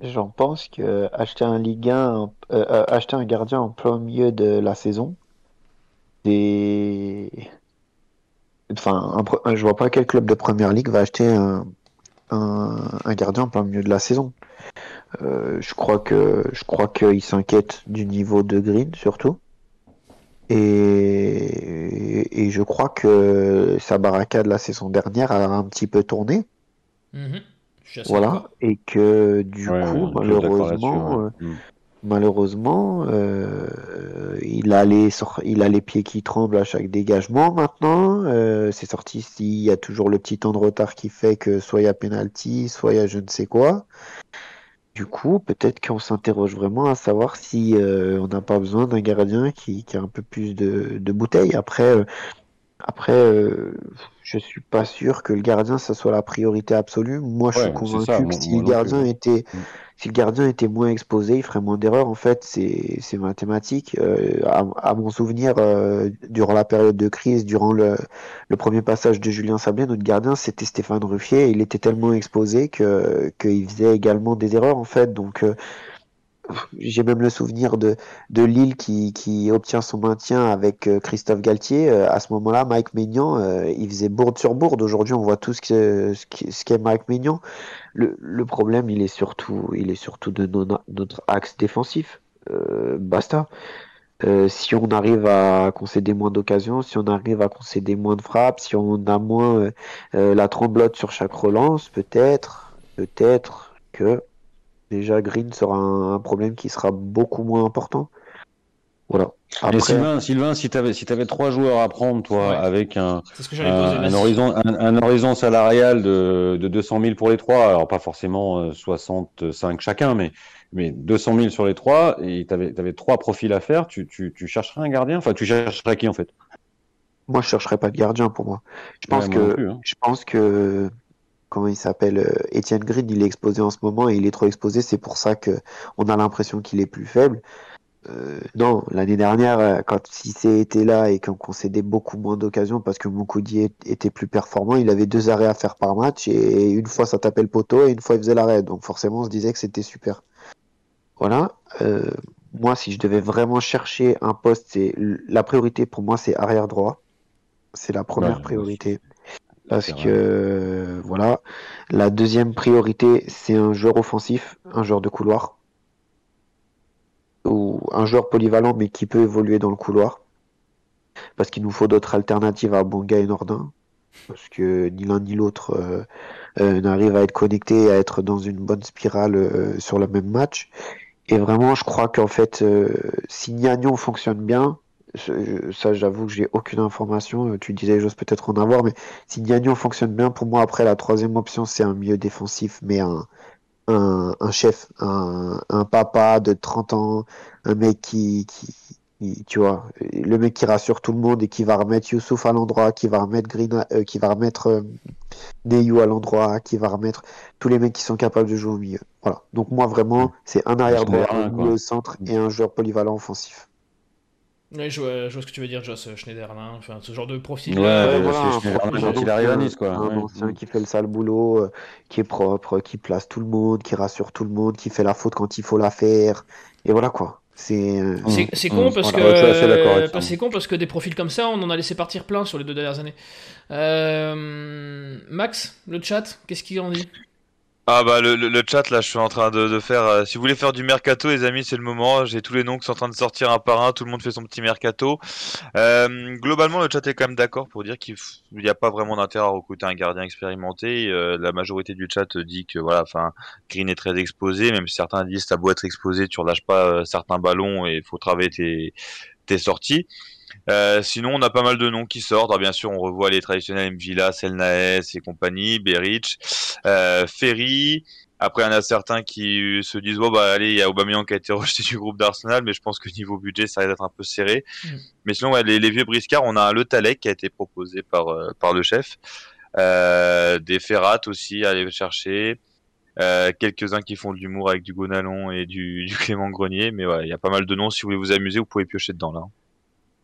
J'en pense que acheter un Ligue 1, euh, acheter un gardien en plein milieu de la saison, des. Enfin, un, un, je vois pas quel club de première ligue va acheter un, un, gardien en plein milieu de la saison. Euh, je crois que je crois qu'il s'inquiète du niveau de Green surtout. Et, et je crois que sa barricade la saison dernière a un petit peu tourné. Mhm. Voilà. Et que du coup, malheureusement, euh, mm. malheureusement, euh, il, a les, pieds qui tremblent à chaque dégagement maintenant. Euh, c'est sorti s'il y a toujours le petit temps de retard qui fait que soit il y a penalty, soit il y a je ne sais quoi. Du coup, peut-être qu'on s'interroge vraiment à savoir si on n'a pas besoin d'un gardien qui, a un peu plus de, de bouteilles. Après, après, euh, je suis pas sûr que le gardien ça soit la priorité absolue. Moi, je suis convaincu que si le gardien était, mm. si le gardien était moins exposé, il ferait moins d'erreurs. En fait, c'est c'est mathématique. Euh, à, mon souvenir, euh, durant la période de crise, durant le, le premier passage de Julien Sablé, notre gardien c'était Stéphane Ruffier. il était tellement exposé que qu'il faisait également des erreurs en fait. Donc euh, j'ai même le souvenir de, de Lille qui, qui obtient son maintien avec euh, Christophe Galtier. Euh, à ce moment-là, Mike Maignan, euh, il faisait bourde sur bourde. Aujourd'hui, on voit tout ce qu'est ce Mike Maignan. Le, le, problème, il est surtout, il est surtout de notre axe défensif. basta. si on arrive à concéder moins d'occasions, si on arrive à concéder moins de frappes, si on a moins la tremblote sur chaque relance, peut-être, peut-être que déjà Green sera un, problème qui sera beaucoup moins important. Voilà. Après... Sylvain, Sylvain, si tu avais, si avais trois joueurs à prendre, toi, avec un, un, horizon, un, horizon salarial de, de 200 000 pour les trois, alors pas forcément 65 euh, chacun, mais, mais 200 000 sur les trois, et tu avais, avais, trois profils à faire, tu, tu, tu chercherais un gardien? Enfin, tu chercherais qui en fait? Moi, je chercherais pas de gardien pour moi. Je pense que, hein. je pense que comment il s'appelle euh, Étienne Green, il est exposé en ce moment et il est trop exposé, c'est pour ça que on a l'impression qu'il est plus faible. Euh, non, l'année dernière, euh, quand Cissé était là et qu'on concédait beaucoup moins d'occasions parce que Moukoudi était plus performant, il avait deux arrêts à faire par match et une fois ça tapait le poteau et une fois il faisait l'arrêt. Donc forcément, on se disait que c'était super. Voilà. moi, si je devais vraiment chercher un poste, c'est la priorité pour moi, c'est arrière droit. C'est la première priorité. Parce que voilà, la deuxième priorité, c'est un joueur offensif, un joueur de couloir. Ou un joueur polyvalent mais qui peut évoluer dans le couloir. Parce qu'il nous faut d'autres alternatives à Bonga et Nordin. Parce que ni l'un ni l'autre euh, euh, n'arrive à être connecté, à être dans une bonne spirale euh, sur le même match. Et vraiment, je crois qu'en fait, si Niagnon fonctionne bien, ça j'avoue que j'ai aucune information. Euh, tu disais j'ose peut-être en avoir, mais si Gagnon fonctionne bien, pour moi après la troisième option c'est un milieu défensif, mais un, un, un chef, un, un, papa de 30 ans, un mec qui, qui, tu vois, le mec qui rassure tout le monde et qui va remettre Youssouf à l'endroit, qui va remettre Green, euh, qui va remettre euh, Neyou à l'endroit, qui va remettre tous les mecs qui sont capables de jouer au milieu. Voilà. Donc moi vraiment, c'est un arrière droit, un milieu centre et un joueur polyvalent offensif. Oui, je vois, je vois, ce que tu veux dire, Joss Schneiderlin, enfin, ce genre de profil. Ouais, ouais voilà, il arrive à Nice, quoi. Un ancien qui fait le sale boulot, euh, qui est propre, qui place tout le monde, qui rassure tout le monde, qui fait la faute quand il faut la faire. Et voilà, quoi. C'est euh, c'est con parce que c'est con parce que des profils comme ça on en a laissé partir plein sur les deux dernières années. Euh, Max, le chat, qu'est-ce qu'il en dit? Ah bah le, le, chat là je suis en train de, de faire euh, si vous voulez faire du mercato les amis c'est le moment. J'ai tous les noms qui sont en train de sortir un par un. Tout le monde fait son petit mercato. Euh, globalement le chat est quand même d'accord pour dire qu'il n'y a pas vraiment d'intérêt à recruter un gardien expérimenté. Euh, la majorité du chat dit que voilà enfin Green est très exposé même si certains disent t'as beau être exposé tu relâches pas euh, certains ballons et il faut travailler tes, tes sorties euh, sinon, on a pas mal de noms qui sortent. Alors, bien sûr, on revoit les traditionnels Mvila, Selnaes et compagnie, Beric, euh, Ferry. Après, il y en a certains qui se disent bon bah allez, il y a Aubameyang qui a été rejeté du groupe d'Arsenal, mais je pense que niveau budget, ça risque d'être un peu serré. Mm. Mais sinon, les, vieux briscards, on a Le Talek qui a été proposé par euh, par le chef, euh, des Ferrat aussi à aller chercher. Euh, quelques-uns qui font de l'humour avec du Gonalon et du, du Clément Grenier, mais ouais, il y a pas mal de noms. Si vous voulez vous amuser, vous pouvez piocher dedans là.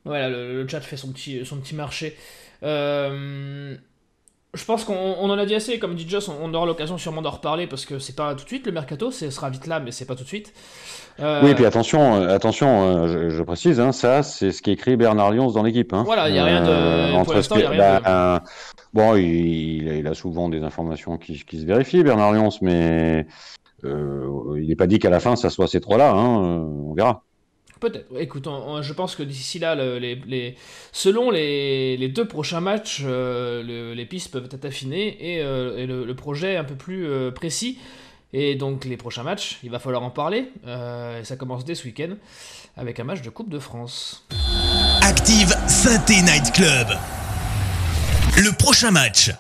Voilà, le, chat fait son petit, son petit marché. Euh, Je pense qu'on en a dit assez, comme dit Joss, on, aura l'occasion sûrement d'en reparler parce que c'est pas tout de suite le mercato, ce sera vite là, mais c'est pas tout de suite. Euh, oui, et puis attention, euh, attention, je, précise, hein, ça c'est ce qu'écrit Bernard Lyons dans l'équipe. Hein. Voilà, il n'y a rien de. pour l'instant, il a rien bah, Bon, il, a souvent des informations qui, se vérifient, Bernard Lyons, mais il n'est pas dit qu'à la fin ça soit ces trois-là, hein, on verra. Peut-être. Écoute, je pense que d'ici là, selon les, deux prochains matchs, euh, les pistes peuvent être affinées et, euh, le, projet un peu plus euh, précis. Et donc les prochains matchs, il va falloir en parler. ça commence dès ce week-end avec un match de Coupe de France. Active Synthé Night Club. Le prochain match.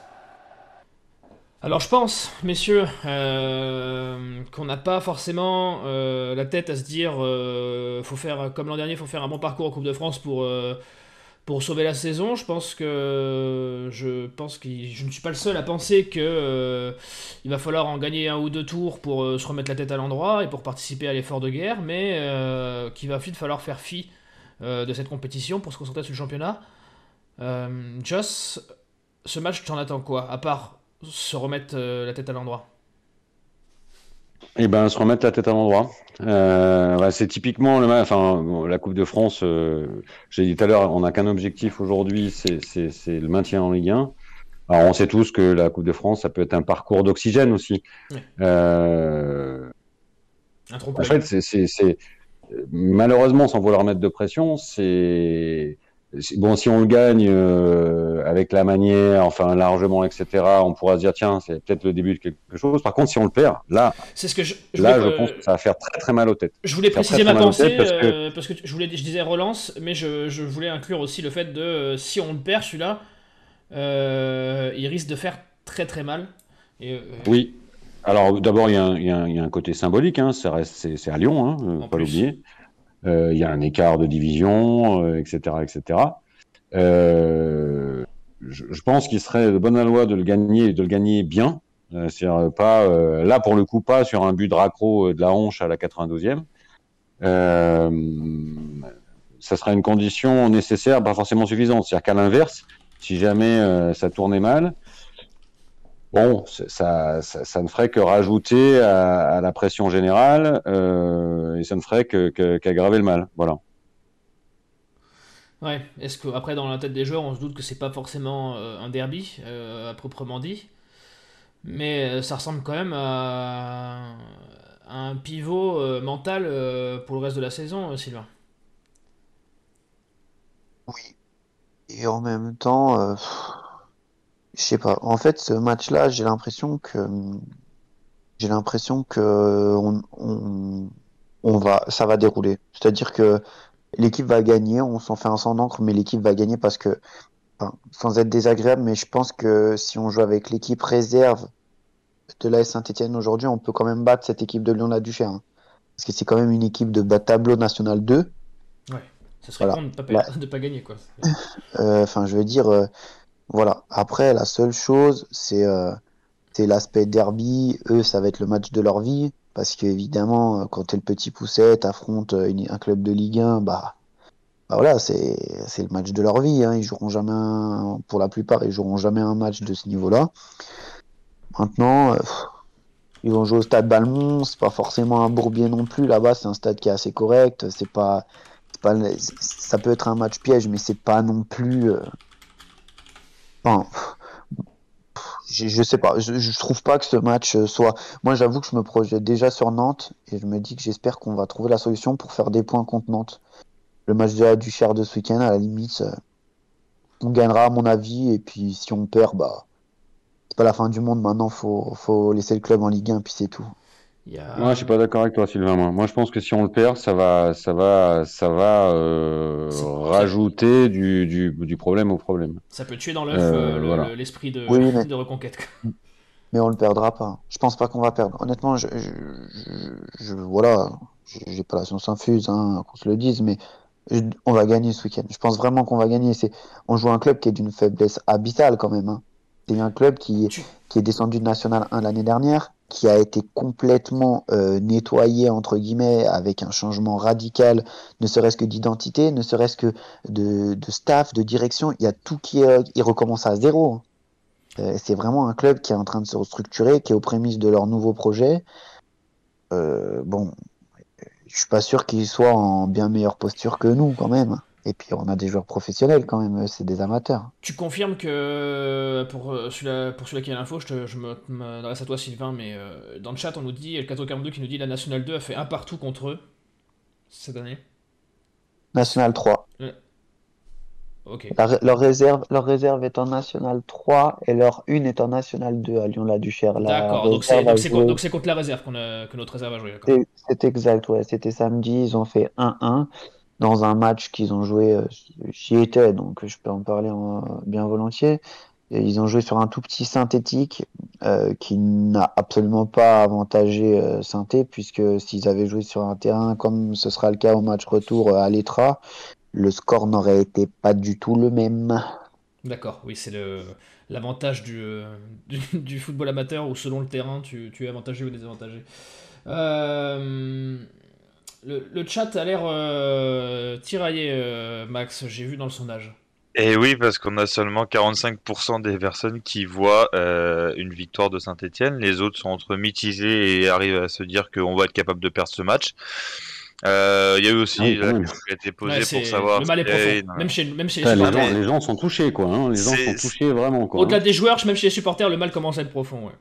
Alors je pense, messieurs, euh, qu'on n'a pas forcément euh, la tête à se dire, euh, faut faire comme l'an dernier, faut faire un bon parcours en Coupe de France pour pour sauver la saison. Je pense que je pense que je ne suis pas le seul à penser que il va falloir en gagner un ou deux tours pour se remettre la tête à l'endroit et pour participer à l'effort de guerre, mais qu'il va falloir faire fi de cette compétition pour se concentrer sur le championnat. Joss, ce match, tu en attends quoi? À part se remettre euh, la tête à l'endroit eh ben, se remettre la tête à l'endroit. Euh, c'est typiquement le, enfin, la Coupe de France. Euh, j'ai dit tout à l'heure, on n'a qu'un objectif aujourd'hui, c'est le maintien en Ligue 1. Alors, on sait tous que la Coupe de France, ça peut être un parcours d'oxygène aussi. en fait, c'est malheureusement, sans vouloir mettre de pression, c'est bon, si on le gagne euh, avec la manière, enfin largement, etc., on pourra se dire tiens, c'est peut-être le début de quelque chose. Par contre, si on le perd, là, c'est ce que je, là, je pense que ça va faire très très mal aux têtes. Je voulais préciser ma pensée parce que... Euh, parce que, je voulais, je disais relance, mais je, je, voulais inclure aussi le fait de euh, si on le perd celui-là, il risque de faire très très mal. Et, oui. Alors d'abord, il y, y, a un côté symbolique, hein, c'est à Lyon, hein, pas l'oublier. Euh, il y a un écart de division, etc., euh, etc. Euh, je, je, pense qu'il serait de bonne loi de le gagner, de le gagner bien. C'est-à-dire pas là pour le coup pas sur un but de raccro de la hanche à la 92e. Euh, ça sera une condition nécessaire, pas forcément suffisante. C'est-à-dire qu'à l'inverse, si jamais ça tournait mal, bon, ça, ça, ne ferait que rajouter à, la pression générale euh, et ça ne ferait qu'aggraver le mal. Voilà. Ouais, est-ce que après dans la tête des joueurs, on se doute que c'est pas forcément euh, un derby euh, à proprement dit, mais ça ressemble quand même à, un pivot mental pour le reste de la saison, Sylvain. Oui. Et en même temps, je sais pas. En fait, ce match-là, j'ai l'impression que j'ai l'impression que on, on, va, ça va dérouler. C'est-à-dire que l'équipe va gagner. On s'en fait un sans encre, mais l'équipe va gagner parce que, sans être désagréable, mais je pense que si on joue avec l'équipe réserve de la Saint-Etienne aujourd'hui, on peut quand même battre cette équipe de Lyon-la-Duchère. Hein. Parce que c'est quand même une équipe de bas tableau national 2. Ouais, ça serait de pas, de pas gagner, quoi. Euh, enfin, je veux dire, euh, voilà. Après, la seule chose, c'est euh, l'aspect derby. Eux, ça va être le match de leur vie. Parce qu'évidemment, euh, quand t'es le petit pousset, t'affrontes euh, un club de Ligue 1, bah, bah voilà, c'est le match de leur vie. Hein. Ils joueront jamais, pour la plupart, ils joueront jamais un match de ce niveau-là. Maintenant, ils vont jouer au stade Balmont. C'est pas forcément un bourbier non plus. Là-bas, c'est un stade qui est assez correct. C'est pas, ça peut être un match piège, mais c'est pas non plus. Enfin, je, je, sais pas, je, je, trouve pas que ce match soit. Moi, j'avoue que je me projette déjà sur Nantes et je me dis que j'espère qu'on va trouver la solution pour faire des points contre Nantes. Le match de la de ce week-end, à la limite, euh, on gagnera à mon avis et puis si on perd, bah c'est pas la fin du monde. Maintenant, faut faut laisser le club en Ligue 1 puis c'est tout. Moi, je suis pas d'accord avec toi, Sylvain. Moi. je pense que si on le perd, ça va, ça va, ça va euh, rajouter du, du, du, problème au problème. Ça peut tuer dans l'œuf euh, euh, l'esprit de, de, reconquête. Mais on le perdra pas. Je pense pas qu'on va perdre. Honnêtement, je, je, je, voilà, j'ai pas la science infuse, hein, qu'on se le dise, mais on va gagner ce week-end. Je pense vraiment qu'on va gagner. C'est, on joue un club qui est d'une faiblesse abyssale quand même. Hein. C'est un club qui, qui est descendu de National 1 l'année dernière qui a été complètement euh, nettoyé entre guillemets avec un changement radical, ne serait-ce que d'identité, ne serait-ce que de, staff, de direction. Il y a tout qui est, il recommence à zéro. Euh, c'est vraiment un club qui est en train de se restructurer, qui est aux prémices de leur nouveau projet. Euh, bon, je suis pas sûr qu'ils soient en bien meilleure posture que nous quand même. Et puis on a des joueurs professionnels quand même, c'est des amateurs. Tu confirmes que pour celui-là, pour celui qui a l'info, je, je m'adresse à toi Sylvain, mais euh, dans le chat on nous dit, le 442 qui nous dit la Nationale 2 a fait un partout contre eux cette année. National 3. Ouais. Ok. La- leur, réserve, leur réserve est en National 3 et leur une est en National 2 à Lyon-la-Duchère. La D'accord, donc c'est contre, contre la réserve a, que notre réserve a joué. c'est exact, ouais. C'était samedi, ils ont fait 1-1 dans un match qu'ils ont joué. euh, J'y étais, donc je peux en parler en- bien volontiers. Ils ont joué sur un tout petit synthétique euh, qui n'a absolument pas avantagé euh, Synthé, puisque s'ils avaient joué sur un terrain comme ce sera le cas au match retour euh, à l'Etra, le score n'aurait été pas du tout le même. D'accord, oui, c'est l'avantage du, du, du football amateur où selon le terrain tu, tu es avantagé ou désavantagé. Euh, le, le chat a l'air euh, tiraillé, euh, Max, j'ai vu dans le sondage. Et oui, parce qu'on a seulement 45% des personnes qui voient euh, une victoire de Saint-Etienne. Les autres sont entre mitigés et arrivent à se dire qu'on va être capable de perdre ce match. Euh, Il y a eu aussi Ah la question qui a été posée Ouais, pour savoir. le mal est profond, même chez, même chez les supporters. gens, les gens sont touchés, quoi. hein. Les gens sont touchés vraiment, quoi. Au-delà hein. des joueurs, même chez les supporters, le mal commence à être profond. Ouais.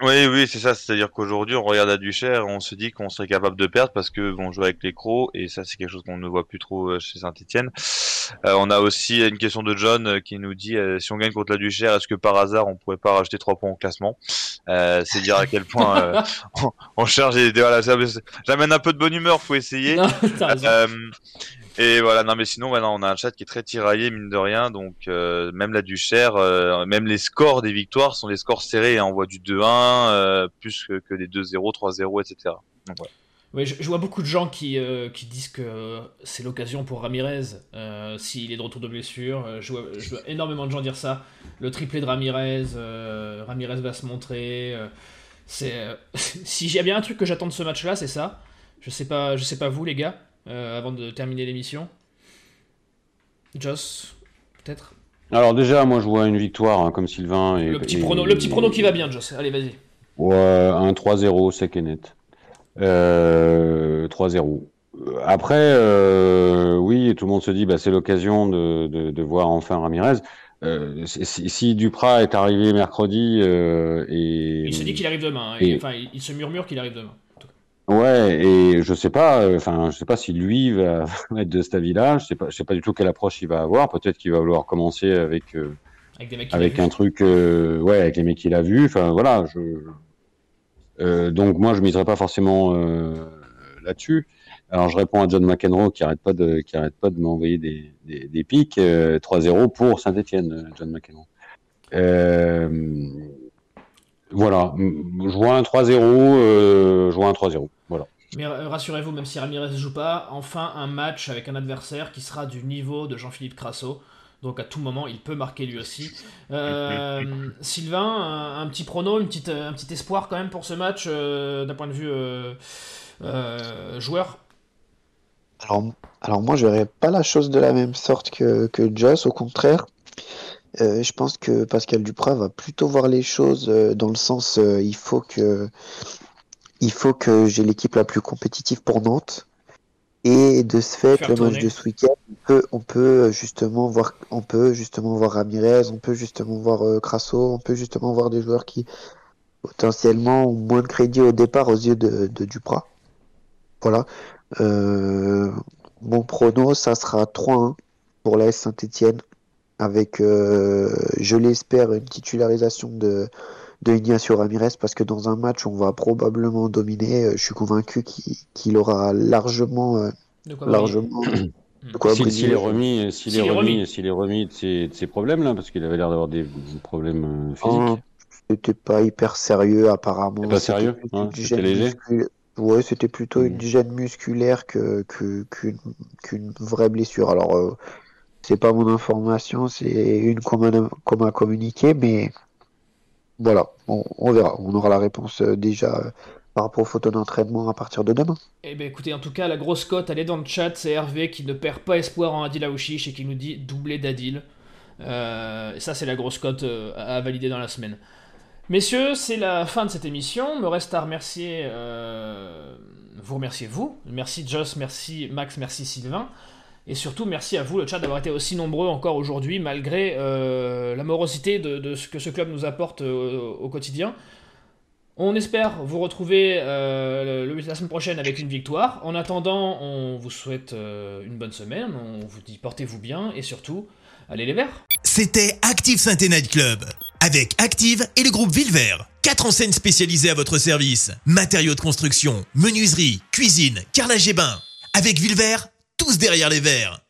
Oui, oui, c'est ça. C'est-à-dire qu'aujourd'hui, on regarde à Duchère, on se dit qu'on serait capable de perdre parce que vont jouer avec les crocs, et ça, c'est quelque chose qu'on ne voit plus trop euh, chez Saint-Etienne. on a aussi une question de John euh, qui nous dit euh, si on gagne contre la Duchère, est-ce que par hasard on pourrait pas rajouter trois points au classement? Euh, C'est dire à quel point euh, on, on cherche. Et, voilà, ça- j'amène un peu de bonne humeur, faut essayer. Non. Euh, et voilà, non mais sinon, on a un chat qui est très tiraillé, mine de rien. Donc euh, même la Duchère, euh, même les scores des victoires sont des scores serrés. hein. On voit du 2-1, euh, plus que, que des 2-0, 3-0, etc. Ouais, je, vois beaucoup de gens qui, disent que c'est l'occasion pour Ramirez s'il est de retour de blessure. Je, vois, énormément de gens dire ça. Le triplé de Ramirez, Ramirez va se montrer. c'est si j'ai bien un truc que j'attends de ce match-là, c'est ça. Je sais pas, je sais pas vous les gars. Euh, avant de terminer l'émission. Joss, peut-être? Alors déjà, moi, je vois une victoire, hein, comme Sylvain. Et, Le petit et- prono, le petit prono qui va bien, Joss. Allez, vas-y. Ouais, un 3-0, sec et net. Euh, 3-0. Euh, Après, euh, oui, tout le monde se dit, bah, c'est l'occasion de, de, de voir enfin Ramirez. Euh, si, si- Duprat est arrivé mercredi euh, et Il se dit qu'il arrive demain. hein, et- Enfin, il, il se murmure qu'il arrive demain. Ouais, et je sais pas, euh, enfin, je sais pas si lui va va être de cet avis-là. Je sais pas, je sais pas du tout quelle approche il va avoir. Peut-être qu'il va vouloir commencer avec euh, Avec des mecs qui avec l'ont un truc, euh, ouais, avec les mecs qu'il a vus. Enfin, voilà. Je... Euh, donc moi, je miserais pas forcément euh, là-dessus. Alors, je réponds à John McEnroe qui arrête pas de, qui arrête pas de m'envoyer des, des, des pics. Euh, 3-0 pour Saint-Etienne, John McEnroe. Euh, voilà. Je vois un 3-0. Euh, je vois un 3-0. Voilà. Mais euh, rassurez-vous, même si Ramirez ne joue pas, enfin un match avec un adversaire qui sera du niveau de Jean-Philippe Crasso. Donc à tout moment, il peut marquer lui aussi. Euh, Sylvain, un, un petit prono, une petite, un petit espoir quand même pour ce match euh, d'un point de vue euh, euh, joueur? Alors, alors moi, je verrais pas la chose de la même sorte que, que Joss, au contraire. Euh, je pense que Pascal Duprat va plutôt voir les choses euh, dans le sens euh, il faut que il faut que j'ai l'équipe la plus compétitive pour Nantes. Et de ce fait, Faire le match de ce week-end, on peut, on peut justement voir, on peut justement voir Ramirez, on peut justement voir euh, Crasso, on peut justement voir des joueurs qui potentiellement ont moins de crédit au départ aux yeux de, de Duprat. Voilà. Euh, mon prono, ça sera 3-1 pour l'AS Saint-Etienne, avec, euh, je l'espère, une titularisation de, de Ignacio Ramirez, parce que dans un match on va probablement dominer, euh, je suis convaincu qu'il qu'il aura largement, euh, De quoi largement S'il est remis, s'il est est remis, s'il est remis de ses, de ses problèmes là, parce qu'il avait l'air d'avoir des problèmes euh, physiques. Hein, C'était pas hyper sérieux apparemment. Pas sérieux, hein, une c'était léger. Ouais, c'était plutôt une Mm. gêne musculaire que que- qu'une qu'une vraie blessure. Alors, euh, c'est pas mon information, c'est une qu'on m'a communiquée, mais voilà, on, verra. On aura la réponse euh, déjà euh, par rapport aux photos d'entraînement à partir de demain. Eh ben écoutez, en tout cas, la grosse cote, elle est dans le chat. C'est Hervé qui ne perd pas espoir en Adil Aouchiche et qui nous dit doublé d'Adil. Euh, ça, c'est la grosse cote à valider dans la semaine. Messieurs, c'est la fin de cette émission. Me reste à remercier, vous remercier vous. Merci Joss, merci Max, merci Sylvain. Et surtout, merci à vous, le chat, d'avoir été aussi nombreux encore aujourd'hui, malgré la morosité de, ce que ce club nous apporte au quotidien. On espère vous retrouver la semaine prochaine avec une victoire. En attendant, on vous souhaite une bonne semaine. On vous dit portez-vous bien et surtout, Allez les verts C'était Active saint Night Club. Avec Active et le groupe Villevert. Quatre enseignes spécialisées à votre service. Matériaux de construction, menuiserie, cuisine, carrelage et bain. Avec Villevert, tous derrière les verres.